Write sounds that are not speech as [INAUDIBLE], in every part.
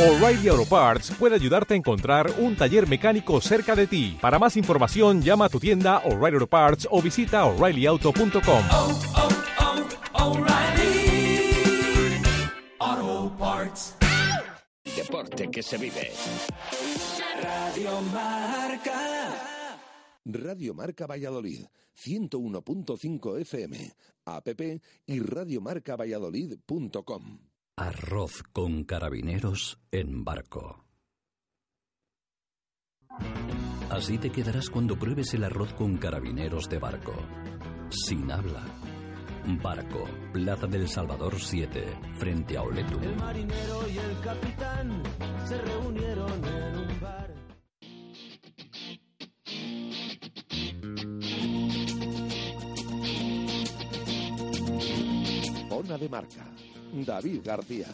O'Reilly Auto Parts puede ayudarte a encontrar un taller mecánico cerca de ti. Para más información, llama a tu tienda O'Reilly Auto Parts o visita oreillyauto.com. oh, oh, Parts. Deporte que se vive. Radio Marca. Radio Marca Valladolid, 101.5 FM, app y radiomarcavalladolid.com. Arroz con carabineros en barco. Así te quedarás cuando pruebes el arroz con carabineros de barco. Sin habla. Barco, Plaza del Salvador 7, frente a Oletum. El marinero y el capitán se reunieron en un bar. Zona de Marca, David García.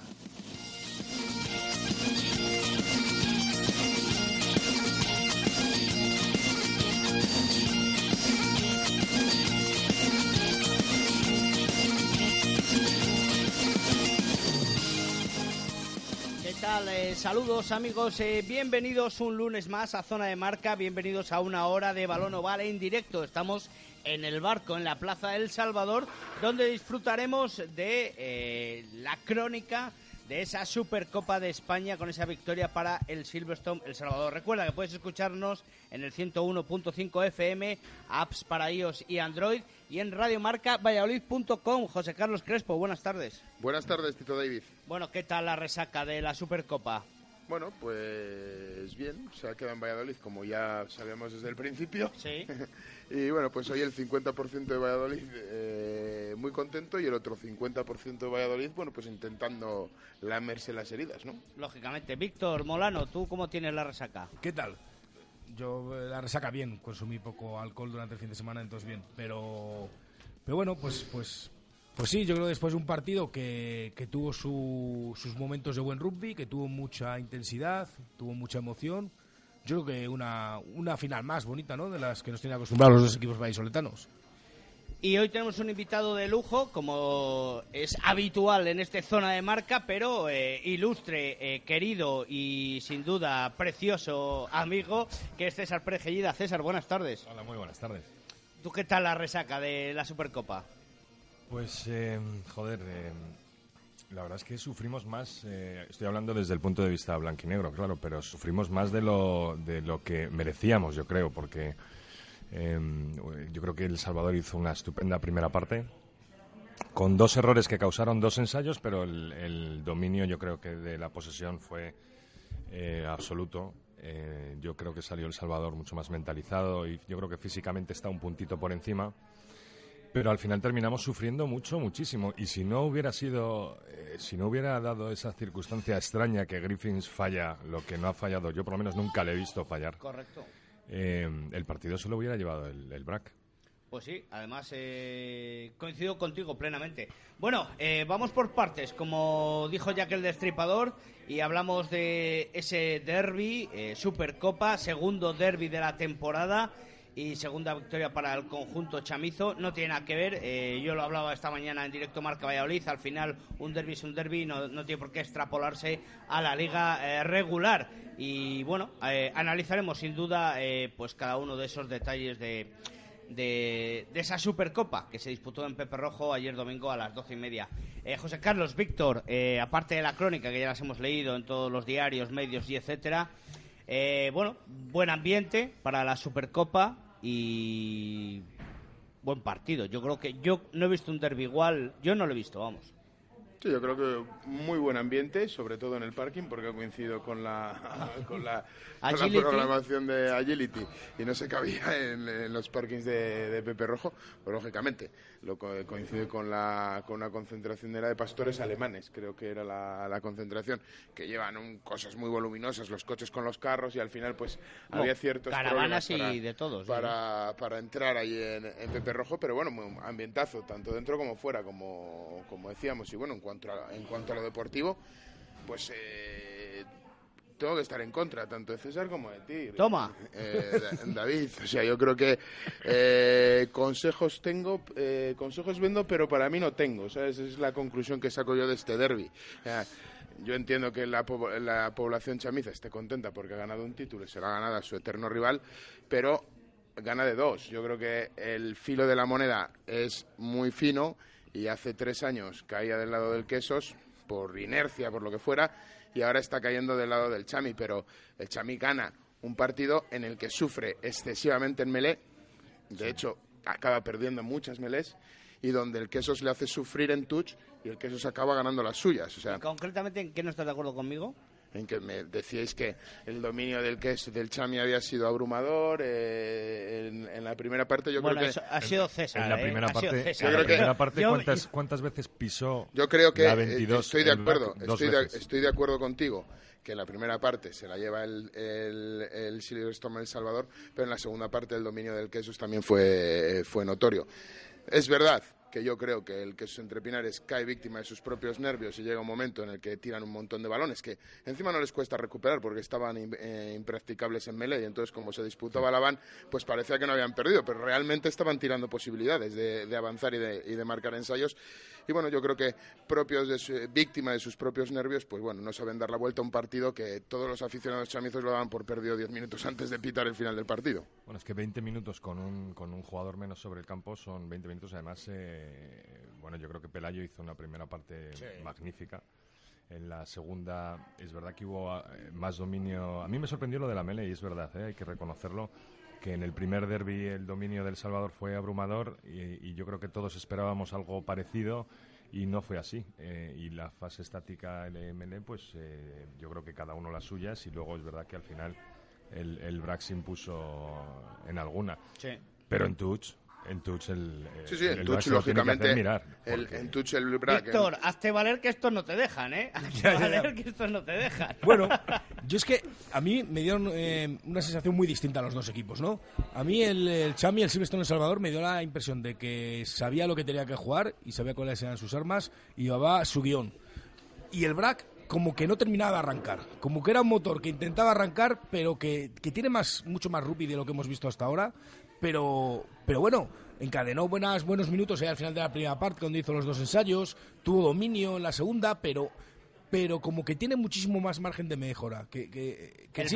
Eh, saludos amigos, eh, bienvenidos un lunes más a Zona de Marca, bienvenidos a una hora de balón oval en directo. Estamos en el barco en la Plaza del Salvador, donde disfrutaremos de eh, la crónica de esa Supercopa de España con esa victoria para el Silverstone El Salvador. Recuerda que puedes escucharnos en el 101.5 FM, apps para iOS y Android y en radiomarcavalladolid.com. José Carlos Crespo, buenas tardes. Buenas tardes, Tito David. Bueno, ¿qué tal la resaca de la Supercopa? Bueno, pues bien, se ha quedado en Valladolid, como ya sabíamos desde el principio. Sí. [LAUGHS] y bueno, pues hoy el 50% de Valladolid eh, muy contento y el otro 50% de Valladolid, bueno, pues intentando lamerse las heridas, ¿no? Lógicamente. Víctor Molano, ¿tú cómo tienes la resaca? ¿Qué tal? Yo eh, la resaca bien, consumí poco alcohol durante el fin de semana, entonces bien. Pero, pero bueno, pues, pues, pues sí, yo creo que después de un partido que, que tuvo su- sus momentos de buen rugby, que tuvo mucha intensidad, tuvo mucha emoción. Yo creo que una, una final más bonita, ¿no? De las que nos tienen acostumbrados los dos equipos vallisoletanos. Y hoy tenemos un invitado de lujo, como es habitual en esta zona de marca, pero eh, ilustre, eh, querido y sin duda precioso amigo, que es César Pérez César, buenas tardes. Hola, muy buenas tardes. ¿Tú qué tal la resaca de la Supercopa? Pues, eh, joder, eh, la verdad es que sufrimos más, eh, estoy hablando desde el punto de vista blanquinegro, claro, pero sufrimos más de lo, de lo que merecíamos, yo creo, porque eh, yo creo que El Salvador hizo una estupenda primera parte, con dos errores que causaron dos ensayos, pero el, el dominio yo creo que de la posesión fue eh, absoluto. Eh, yo creo que salió El Salvador mucho más mentalizado y yo creo que físicamente está un puntito por encima. Pero al final terminamos sufriendo mucho, muchísimo. Y si no hubiera sido, eh, si no hubiera dado esa circunstancia extraña que Griffins falla, lo que no ha fallado, yo por lo menos nunca le he visto fallar, Correcto. eh, el partido se lo hubiera llevado el, el BRAC. Pues sí, además eh, coincido contigo plenamente. Bueno, eh, vamos por partes, como dijo Jack el Destripador, y hablamos de ese derby, eh, Supercopa, segundo derby de la temporada y segunda victoria para el conjunto chamizo. No tiene nada que ver, eh, yo lo hablaba esta mañana en directo Marca Valladolid, al final un derby es un derby, no, no tiene por qué extrapolarse a la liga eh, regular. Y bueno, eh, analizaremos sin duda pues cada uno de esos detalles de de, de esa Supercopa que se disputó en Pepe Rojo ayer domingo a las doce y media. José Carlos, Víctor, aparte de la crónica que ya las hemos leído en todos los diarios, medios y etcétera, bueno, buen ambiente para la Supercopa y buen partido. Yo creo que yo no he visto un derby igual, yo no lo he visto, vamos. Sí, yo creo que muy buen ambiente, sobre todo en el parking, porque ha coincidido con la, [LAUGHS] con la, con la programación de Agility y no se cabía en, en los parkings de, de Pepe Rojo, pues lógicamente lo co- coincide con, la, con una concentración era de pastores alemanes, creo que era la, la concentración, que llevan un- cosas muy voluminosas, los coches con los carros y al final pues No, había ciertos caravanas problemas y de todos, para, para entrar ahí en, en Pepe Rojo, pero bueno, muy ambientazo, tanto dentro como fuera, como, como decíamos. Y bueno, en cuanto a, en cuanto a lo deportivo, pues eh, tengo que estar en contra, tanto de César como de ti. Toma. Eh, Da- David, o sea, yo creo que eh, consejos tengo, eh, consejos vendo, pero para mí no tengo, ¿sabes? Esa es la conclusión que saco yo de este derby. Yo entiendo que la, po- la población chamiza esté contenta porque ha ganado un título y se lo ha ganado a su eterno rival, pero gana de dos. Yo creo que el filo de la moneda es muy fino y hace tres años caía del lado del Quesos por inercia, por lo que fuera, y ahora está cayendo del lado del Chami, pero el Chami gana un partido en el que sufre excesivamente en melé, de hecho acaba perdiendo muchas melés, y donde el Quesos le hace sufrir en touch y el Quesos acaba ganando las suyas. O sea, Concretamente, ¿en qué no estás de acuerdo conmigo? En que me decíais que el dominio del Quesos del Chami había sido abrumador eh, en, en la primera parte. Yo bueno, creo que ha sido César. En la ¿eh? primera parte, creo que- Yo- ¿cuántas, ¿cuántas veces pisó Yo creo que la eh, 22 estoy de acuerdo, estoy de, estoy de acuerdo contigo que en la primera parte se la lleva el, el, el Silverstone El Salvador, pero en la segunda parte el dominio del Quesos también fue, fue notorio. Es verdad que yo creo que el Quesos entre Pinares cae víctima de sus propios nervios y llega un momento en el que tiran un montón de balones que encima no les cuesta recuperar porque estaban eh, impracticables en melee y entonces como se disputaba la van pues parecía que no habían perdido pero realmente estaban tirando posibilidades de, de avanzar y de, y de marcar ensayos y bueno yo creo que propios de su, víctima de sus propios nervios pues bueno no saben dar la vuelta a un partido que todos los aficionados chamizos lo daban por perdido 10 minutos antes de pitar el final del partido Bueno, es que 20 minutos con un, con un jugador menos sobre el campo son 20 minutos. Además, eh, bueno, yo creo que Pelayo hizo una primera parte magnífica. En la segunda, es verdad que hubo eh, más dominio. A mí me sorprendió lo de la Mele y es verdad, eh, hay que reconocerlo. Que en el primer derby el dominio del Salvador fue abrumador y, y yo creo que todos esperábamos algo parecido y no fue así. Eh, y la fase estática LML, pues eh, yo creo que cada uno las suyas y luego es verdad que al final el, el Brax impuso en alguna. Sí. Pero en touch, en touch el, eh, sí sí el en touch lógicamente mirar. el, porque- en touch el Brack, Víctor, hazte valer que estos no te dejan, ¿eh? Hazte valer que estos no te dejan. Bueno, [LAUGHS] yo es que a mí me dieron eh, una sensación muy distinta a los dos equipos, ¿no? A mí el, el Chami, el Silverstone El Salvador, me dio la impresión de que sabía lo que tenía que jugar y sabía cuáles eran sus armas y llevaba su guion. Y el Brack como que no terminaba de arrancar, como que era un motor que intentaba arrancar, pero que, que tiene más, mucho más rupi de lo que hemos visto hasta ahora, pero, pero bueno, encadenó buenas, buenos minutos ahí al final de la primera parte, donde hizo los dos ensayos, tuvo dominio en la segunda, pero, pero como que tiene muchísimo más margen de mejora. Que, que, que El.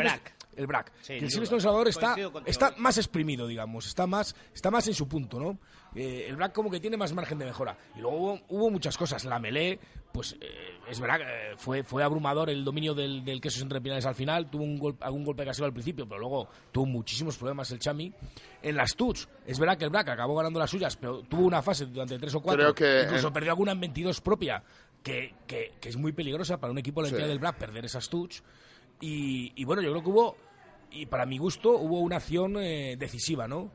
El Brack. Sí, que el duda. Salvador está, está más exprimido, digamos, está más, está más en su punto, ¿no? Eh, el Black como que tiene más margen de mejora. Y luego hubo, hubo muchas cosas. La melee, pues eh, es verdad, que, eh, fue, fue abrumador el dominio del, del queso entre pinales al final. Tuvo un gol- algún golpe casero al principio, pero luego tuvo muchísimos problemas el Chami. En las Tuts, es verdad que el Black acabó ganando las suyas, pero tuvo una fase durante tres o cuatro. Creo que incluso en- perdió alguna en 22 propia, que, que, que es muy peligrosa para un equipo de la Sí. entidad del Black perder esas Tuts. Y, y bueno, yo creo que hubo, y para mi gusto, hubo una acción eh, decisiva, ¿no?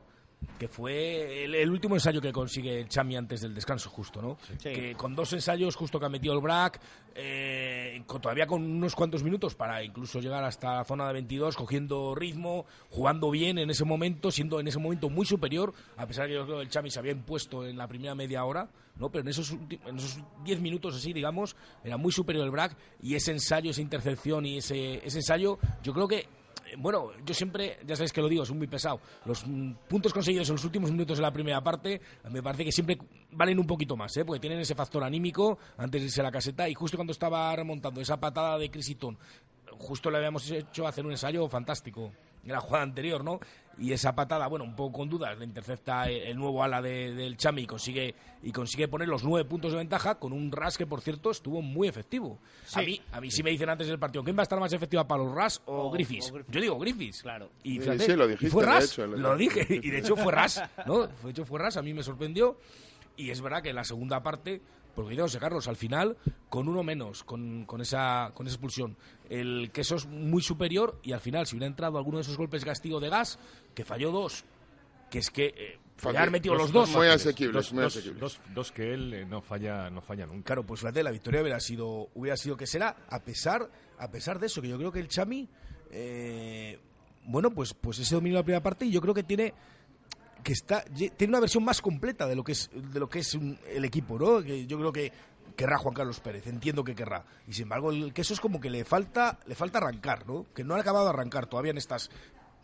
Que fue el, el último ensayo que consigue el Chami antes del descanso, justo, ¿no? Sí. Que con dos ensayos, justo que ha metido el Brack, eh, con- todavía con unos cuantos minutos para incluso llegar hasta la zona de 22, cogiendo ritmo, jugando bien en ese momento, siendo en ese momento muy superior, a pesar de que yo creo que el Chami se había impuesto en la primera media hora, ¿no? Pero en esos, en esos 10 minutos así, digamos, era muy superior el Brack y ese ensayo, esa intercepción y ese, ese ensayo, yo creo que bueno, yo siempre, ya sabéis que lo digo, soy muy pesado. Los mm, puntos conseguidos en los últimos minutos de la primera parte, me parece que siempre valen un poquito más, ¿eh? porque tienen ese factor anímico antes de irse a la caseta. Y justo cuando estaba remontando esa patada de Crisitón, justo le habíamos hecho hacer un ensayo fantástico en la jugada anterior, ¿no? Y esa patada, bueno, un poco con dudas, le intercepta el nuevo ala de- del Chami y consigue, y consigue poner los nueve puntos de ventaja con un Ras que, por cierto, estuvo muy efectivo. A mí, a mí sí me dicen antes del partido, ¿quién va a estar más efectiva para los Ras o, O- Griffiths? o Griffiths. Yo digo Griffiths. Claro. Y Sí, fíjate, sí, lo y dijiste, fue de Ras, hecho, lo- lo dije, y de hecho fue Ras, ¿no? De hecho fue Ras, a mí me sorprendió. Y es verdad que en la segunda parte, porque yo sé, Carlos, al final, con uno menos, con, con esa, con esa expulsión, el queso es muy superior y al final, si hubiera entrado alguno de esos golpes de castigo de gas, que falló dos, que es que eh, haber metido los dos. muy asequibles, dos, muy dos- asequibles. dos- dos que él eh, no falla, no falla nunca. Claro, pues fíjate, la victoria hubiera sido, hubiera sido que será, a pesar, a pesar de eso, que yo creo que el Chami, eh, bueno, pues, pues ese dominio de la primera parte y yo creo que tiene que está tiene una versión más completa de lo que es de lo que es un- el equipo, ¿no? Que yo creo que querrá Juan Carlos Pérez, entiendo que querrá. Y sin embargo, el queso es como que le falta le falta arrancar, ¿no? Que no ha acabado de arrancar todavía en estas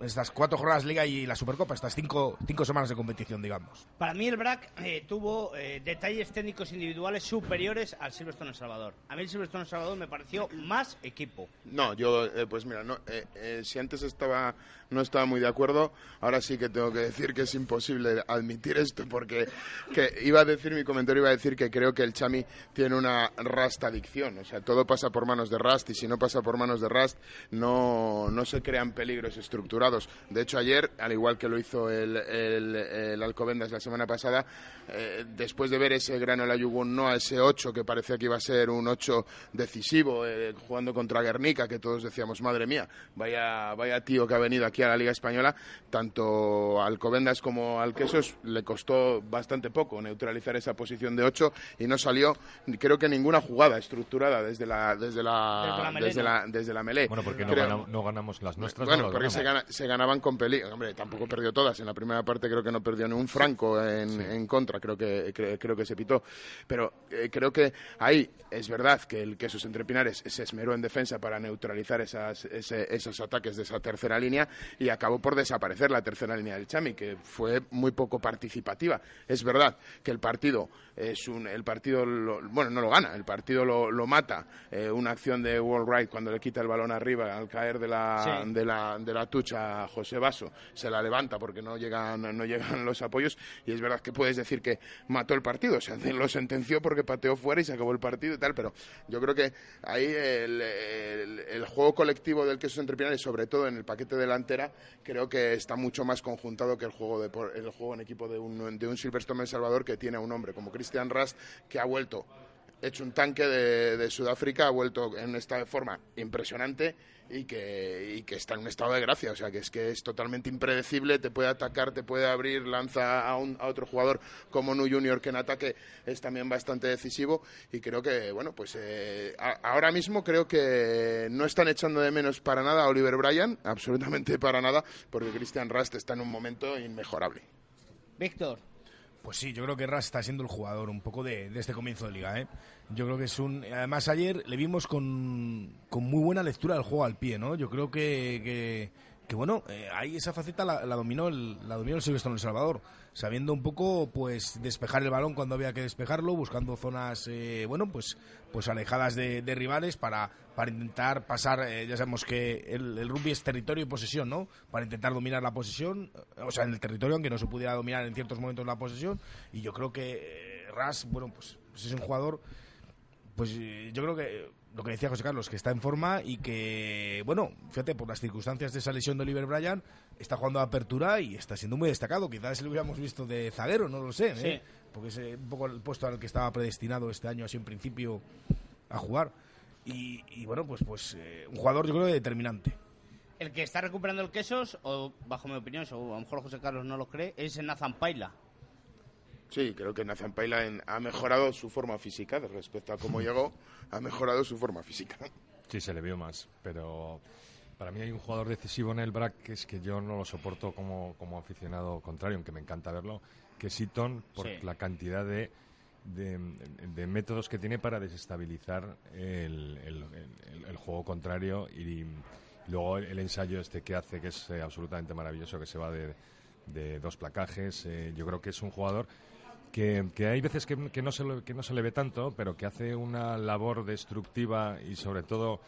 estas cuatro jornadas Liga y la Supercopa, estas cinco, cinco semanas de competición, digamos. Para mí el BRAC eh, tuvo eh, detalles técnicos individuales superiores al Silverstone El Salvador. A mí el Silverstone El Salvador me pareció más equipo. No, yo, eh, pues mira, no, eh, eh, si antes estaba, no estaba muy de acuerdo, ahora sí que tengo que decir que es imposible admitir esto, porque que iba a decir, mi comentario iba a decir que creo que el Chami tiene una Rust adicción, o sea, todo pasa por manos de Rust y si no pasa por manos de Rust no, no se crean peligros estructurados. De hecho, ayer, al igual que lo hizo el, el, el Alcobendas la semana pasada, eh, después de ver ese gran Olayugun no a ese 8 que parecía que iba a ser un 8 decisivo eh, jugando contra Guernica que todos decíamos madre mía vaya vaya tío que ha venido aquí a la Liga española tanto al Alcobendas como al Quesos le costó bastante poco neutralizar esa posición de 8 y no salió creo que ninguna jugada estructurada desde la desde la Desde la melena. desde la, desde la melee Bueno, porque no, Creo- ganam- no ganamos las nuestras. bueno, no porque se, ganamos. gana- se ganaban con peligro. Hombre, tampoco perdió todas. En la primera parte creo que no perdió ni un franco en, en contra. Creo que, cre- creo que se pitó. Pero eh, creo que ahí es verdad que el Quesos Entre Pinares se esmeró en defensa para neutralizar esas, ese- esos ataques de esa tercera línea y acabó por desaparecer la tercera línea del Chami, que fue muy poco participativa. Es verdad que el partido es un, el partido lo- bueno no lo gana, el partido lo, lo mata. Eh, una acción de Wright cuando le quita el balón arriba al caer de la, Sí. de la, de la tucha a José Vaso, se la levanta porque no llegan, no llegan los apoyos y es verdad que puedes decir que mató el partido, o sea, [LAUGHS] lo sentenció porque pateó fuera y se acabó el partido y tal, pero yo creo que ahí el, el- el juego colectivo del queso entre Pinares, sobre todo en el paquete delantera, creo que está mucho más conjuntado que el juego, de, el juego en equipo de un, de un Silverstone El Salvador que tiene a un hombre como Christian Rast que ha vuelto hecho un tanque de, Sudáfrica, ha vuelto en esta forma impresionante y que, y que está en un estado de gracia. O sea, que es que es totalmente impredecible, te puede atacar, te puede abrir, lanza a, un- a otro jugador como Nu Junior que en ataque es también bastante decisivo y creo que, bueno, pues eh, ahora mismo creo que no están echando de menos para nada a Oliver Bryan, absolutamente para nada, porque Christian Rast está en un momento inmejorable. Víctor, Pues sí, yo creo que Ras está siendo el jugador un poco de, este comienzo de liga, ¿eh? Yo creo que es un... Además ayer le vimos con, con muy buena lectura del juego al pie, ¿no? Yo creo que, que, bueno, eh, ahí esa faceta la, la dominó el, la dominó el Silvestre en El Salvador, sabiendo un poco, pues, despejar el balón cuando había que despejarlo, buscando zonas, eh, bueno, pues, pues alejadas de, rivales para, para intentar pasar, eh, ya sabemos que el, el rugby es territorio y posesión, ¿no? Para intentar dominar la posesión, eh, o sea, en el territorio, aunque no se pudiera dominar en ciertos momentos la posesión, y yo creo que Ras, bueno, pues, pues es un jugador pues yo creo que lo que decía José Carlos, que está en forma y que, bueno, fíjate, por las circunstancias de esa lesión de Oliver Bryan, está jugando a apertura y está siendo muy destacado. Quizás lo hubiéramos visto de zaguero, no lo sé, ¿eh? Sí. porque es un poco el puesto al que estaba predestinado este año, así en principio, a jugar. Y, y, bueno, pues, pues eh, un jugador yo creo determinante. el que está recuperando el quesos, o bajo mi opinión, o a lo mejor José Carlos no lo cree, es Nathan Paila. Sí, creo que Nathan Pailan ha mejorado su forma física respecto a cómo llegó, ha mejorado su forma física. Sí, se le vio más, pero para mí hay un jugador decisivo en el BRAC que es que yo no lo soporto como, como aficionado contrario, aunque me encanta verlo, que es Eaton por Sí. la cantidad de, de, de métodos que tiene para desestabilizar el, el- el- el juego contrario y, luego el, el ensayo este que hace, que es eh, absolutamente maravilloso, que se va de, de dos placajes. eh, yo creo que es un jugador que, que hay veces que, que no se que no se le ve tanto, pero que hace una labor destructiva y sobre todo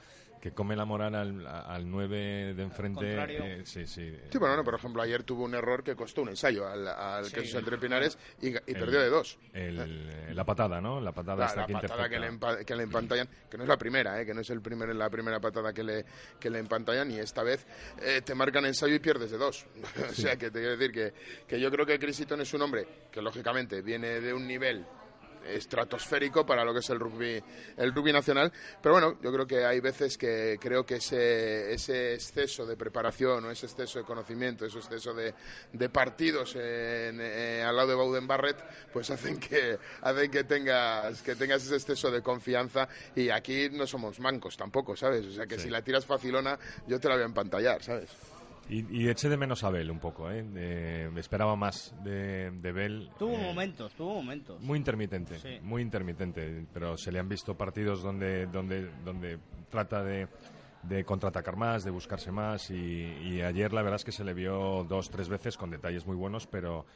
que come la moral al, al 9 de enfrente. Eh, sí, sí. Sí, bueno, no, por ejemplo, ayer tuvo un error que costó un ensayo al, al Sí. Quesos Entre Pinares y, y El- perdió de dos. el- la patada, ¿no? La patada La, esta la que patada que le, empa- que le empantallan, que no es la primera, ¿eh? que no es el primer, la primera patada que le, que le empantallan y esta vez eh, te marcan ensayo y pierdes de dos. [LAUGHS] o sea, que te quiero decir que, que yo creo que Chris Eaton es un hombre que lógicamente viene de un nivel estratosférico para lo que es el rugby el rugby nacional. Pero bueno yo creo que hay veces que creo que ese, ese exceso de preparación o ese exceso de conocimiento ese exceso de, de partidos en, eh, al lado de Bowden Barrett pues hacen que hacen que tengas que tengas ese exceso de confianza. Y aquí no somos mancos tampoco sabes o sea que Sí. si la tiras facilona yo te la voy a empantallar sabes Y, y eché de menos a Bell un poco, ¿eh? Eh, me esperaba más de, de Bell. Tuvo eh, momentos, tuvo momentos. Muy intermitente, Sí. muy intermitente, pero se le han visto partidos donde, donde, donde trata de, de contraatacar más, de buscarse más y, y ayer la verdad es que se le vio dos, tres veces con detalles muy buenos, pero,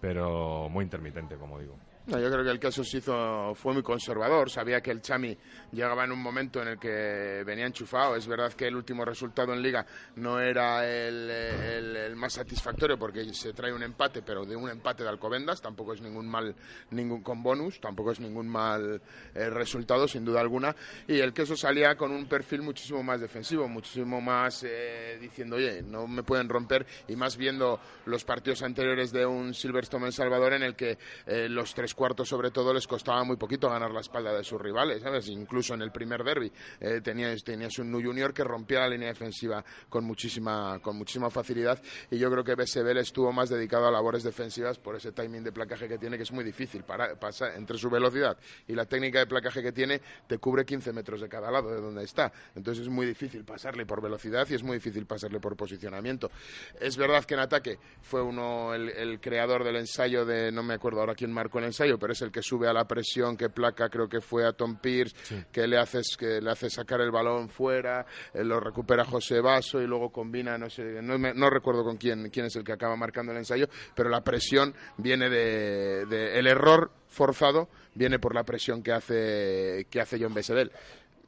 pero muy intermitente, como digo. No, yo creo que el caso se hizo, fue muy conservador. Sabía que el Chami llegaba en un momento en el que venía enchufado. Es verdad que el último resultado en Liga no era el, el- el más satisfactorio porque se trae un empate, pero de un empate de Alcobendas. Tampoco es ningún mal, ningún con bonus, tampoco es ningún mal eh, resultado, sin duda alguna. Y el queso salía con un perfil muchísimo más defensivo, muchísimo más eh, diciendo, oye, no me pueden romper. Y más viendo los partidos anteriores de un Silverstone El Salvador en el que eh, los tres cuartos sobre todo les costaba muy poquito ganar la espalda de sus rivales, ¿sabes? Incluso en el primer derby eh, tenías, tenías un Nu Junior que rompía la línea defensiva con muchísima, con muchísima facilidad y yo creo que BSBL estuvo más dedicado a labores defensivas por ese timing de placaje que tiene que es muy difícil. Para, pasa, entre su velocidad y la técnica de placaje que tiene te cubre 15 metros de cada lado de donde está. Entonces es muy difícil pasarle por velocidad y es muy difícil pasarle por posicionamiento. Es verdad que en ataque fue uno el, el creador del ensayo de, no me acuerdo ahora quién marcó el ensayo, pero es el que sube a la presión, que placa, creo que fue a Tom Pierce, que le haces que le hace sacar el balón fuera, eh, lo recupera José Vaso y luego combina, no sé, no, me- no recuerdo con quién, quién es el que acaba marcando el ensayo, pero la presión viene de, de- el error forzado viene por la presión que hace que hace John Bessedel.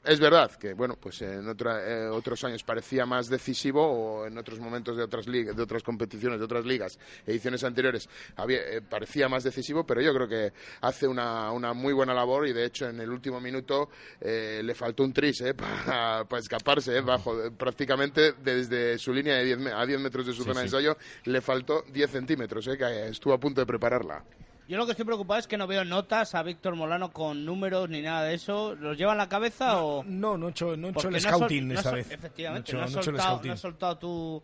Es verdad que, bueno, pues en otra- eh, otros años parecía más decisivo o en otros momentos de otras ligas, de otras competiciones, de otras ligas, ediciones anteriores, había- eh, parecía más decisivo, pero yo creo que hace una, una muy buena labor y de hecho en el último minuto eh, le faltó un tris eh, [LAUGHS] para, para escaparse, eh, bajo, prácticamente desde su línea de 10 me- a 10 metros de su Sí, zona de sí. ensayo, le faltó 10 centímetros, eh, que estuvo a punto de prepararla. Yo lo que estoy preocupado es que no veo notas a Víctor Molano con números ni nada de eso. ¿Los lleva en la cabeza o...? No, no he hecho, no he hecho el scouting no esta vez. Efectivamente, No he hecho- has no he hecho el soltado, no has soltado tu...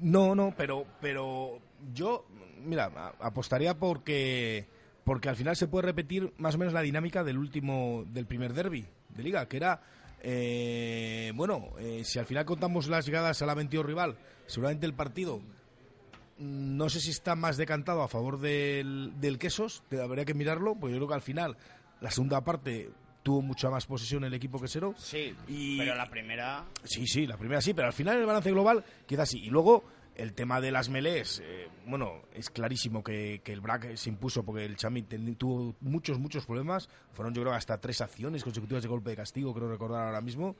No, no, pero, pero yo, mira, apostaría porque, porque al final se puede repetir más o menos la dinámica del último, del primer derby de liga, que era, eh, bueno, eh, si al final contamos las llegadas a la 22 rival, seguramente el partido no sé si está más decantado a favor del, del Quesos, te- habría que mirarlo, pues yo creo que al final la segunda parte tuvo mucha más posesión el equipo quesero. Sí, Y- pero la primera... Sí, sí, la primera sí, pero al final el balance global queda así. Y luego el tema de las melees, eh, bueno, es clarísimo que, que el Brack se impuso porque el Chami tuvo muchos, muchos problemas. Fueron yo creo hasta tres acciones consecutivas de golpe de castigo, creo recordar ahora mismo.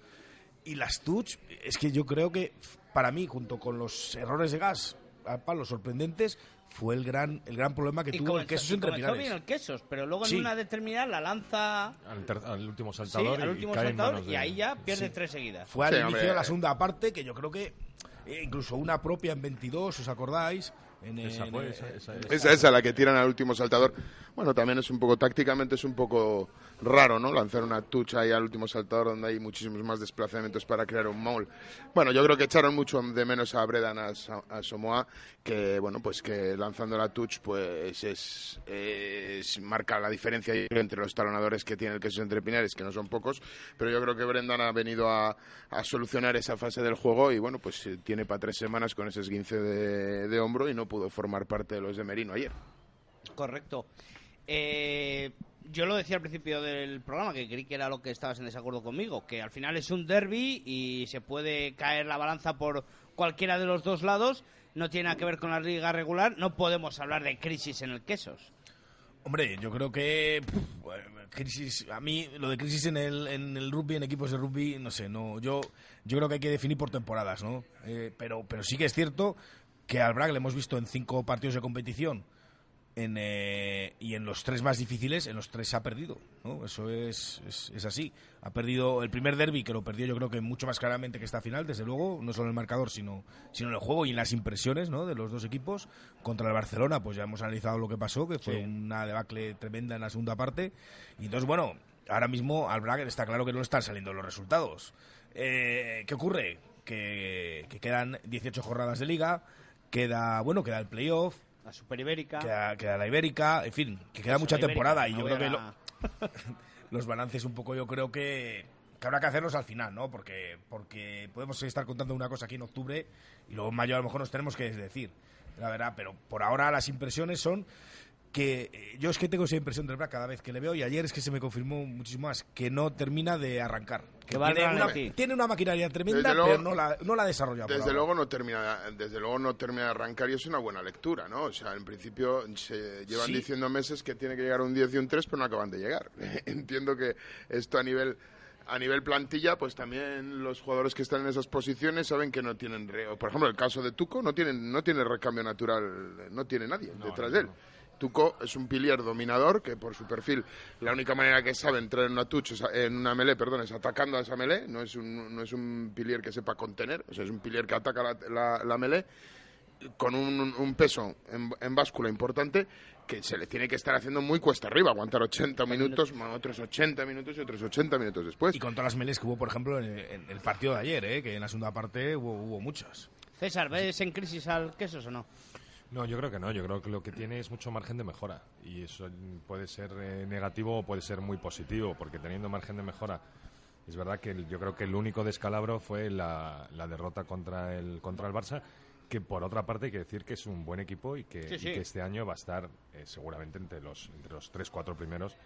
Y las touch, es que yo creo que para mí, junto con los errores de gas, a palos sorprendentes, fue el gran, el gran problema que Y tuvo el comenzó, y entre comenzó bien el Quesos, pero luego Sí. en una determinada la lanza... Al, ter- al último Sí, saltador al y- último y saltador y ahí ya pierde Sí. tres seguidas. Fue al Sí, inicio hombre. de la segunda parte, que yo creo que eh, incluso una propia en 22, ¿os acordáis? En, Esa en- fue, eh, esa- esa- Esa esa, la que tiran al último saltador. Bueno, también es un poco, tácticamente es un poco raro, ¿no? Lanzar una tucha ahí al último saltador donde hay muchísimos más desplazamientos para crear un maul. Bueno, yo creo que echaron mucho de menos a Bredan a, Somoa, que, bueno, pues que lanzando la touch, pues es, es- marca la diferencia entre los talonadores que tiene el queso entre pinares, que no son pocos, pero yo creo que Brendan ha venido a, a solucionar esa fase del juego y, bueno, pues eh, tiene para tres semanas con ese esguince de, de hombro y no pudo formar parte de los de Merino ayer. Correcto. Eh, yo lo decía al principio del programa, que creí que era lo que estabas en desacuerdo conmigo, que al final es un derby y se puede caer la balanza por cualquiera de los dos lados. No tiene nada que ver con la liga regular. No podemos hablar de crisis en el quesos. Hombre, yo creo que bueno, crisis, a mí lo de crisis en el, en el rugby, en equipos de rugby, no sé, no, yo, yo creo que hay que definir por temporadas, ¿no? Eh, pero, pero sí que es cierto que al Bragg le hemos visto en cinco partidos de competición en, eh, y en los tres más difíciles, en los tres ha perdido, ¿no? Eso es, es, es así. Ha perdido el primer derby, que lo perdió yo creo que mucho más claramente que esta final, desde luego, no solo en el marcador, sino, sino en el juego y en las impresiones, ¿no? De los dos equipos. Contra el Barcelona, pues ya hemos analizado lo que pasó, que fue Sí. una debacle tremenda en la segunda parte. Y entonces, bueno, ahora mismo al Braga está claro que no están saliendo los resultados. Eh, ¿Qué ocurre? Que, que quedan 18 jornadas de liga, queda, bueno, queda el playoff, La Super Ibérica. queda, queda la Ibérica, en fin, que queda mucha temporada y no yo creo que lo- [LAUGHS] los balances un poco yo creo que, que habrá que hacerlos al final, ¿no? Porque, porque podemos estar contando una cosa aquí en octubre y luego en mayo a lo mejor nos tenemos que decir, la verdad, pero por ahora las impresiones son que eh, yo es que tengo esa impresión del Brac cada vez que le veo y ayer es que se me confirmó muchísimo más que no termina de arrancar. Que tiene, una, tiene una maquinaria tremenda, Desde luego- pero no la, no la ha desarrollado. por Desde luego no termina, desde luego no termina de arrancar y es una buena lectura, ¿no? O sea, en principio se llevan Sí. diciendo meses que tiene que llegar un 10 y un 3, pero no acaban de llegar. [LAUGHS] Entiendo que esto a nivel a nivel plantilla, pues también los jugadores que están en esas posiciones saben que no tienen, re- o por ejemplo, el caso de Tuco no tienen no tiene recambio natural, no tiene nadie detrás de él. Tuco es un pilier dominador que por su perfil la única manera que sabe entrar en una touch, en una melee, perdón, es atacando a esa melee, no es un, no es un pilier que sepa contener, o sea, es un pilier que ataca la, la, la melee con un, un peso en, en báscula importante que se le tiene que estar haciendo muy cuesta arriba, aguantar 80 minutos, más otros 80 minutos y otros 80 minutos después. Y con todas las melees que hubo, por ejemplo, en, en el partido de ayer, ¿eh? que en la segunda parte hubo, hubo muchas. César, ¿ves en crisis al Quesos o no? No, yo creo que no. Yo creo que lo que tiene es mucho margen de mejora. Y eso puede ser eh, negativo o puede ser muy positivo, porque teniendo margen de mejora. Es verdad que el- yo creo que el único descalabro fue la, la derrota contra el, contra el Barça, que por otra parte hay que decir que es un buen equipo y que, Sí, y sí. que este año va a estar eh, seguramente entre los, entre los 3-4 primeros.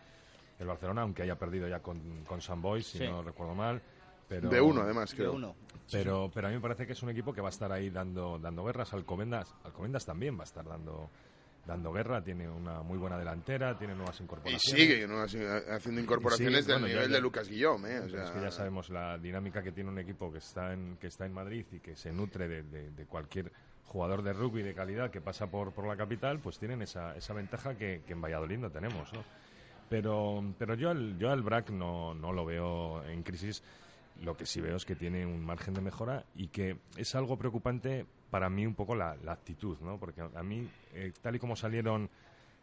El Barcelona, aunque haya perdido ya con, con San Boys, si Sí. no recuerdo mal. Pero, De uno, además, De creo. uno. pero, pero a mí me parece que es un equipo que va a estar ahí dando, dando guerras. Alcobendas, Alcobendas también va a estar dando, dando guerra. Tiene una muy buena delantera, tiene nuevas Y incorporaciones. sigue ¿no? Así, haciendo incorporaciones Y sigue, del bueno, nivel ya- de Lucas Guillaume. ¿eh? O Pero sea, es que ya sabemos la dinámica que tiene un equipo que está en, que está en Madrid y que se nutre de, de- de cualquier jugador de rugby de calidad que pasa por, por la capital, pues tienen esa, esa ventaja que, que en Valladolid no tenemos. ¿no? Pero, pero yo, al, yo al BRAC no, no lo veo en crisis. Lo que sí veo es que tiene un margen de mejora y que es algo preocupante para mí un poco la, la actitud, ¿no? Porque a mí, eh, tal y como salieron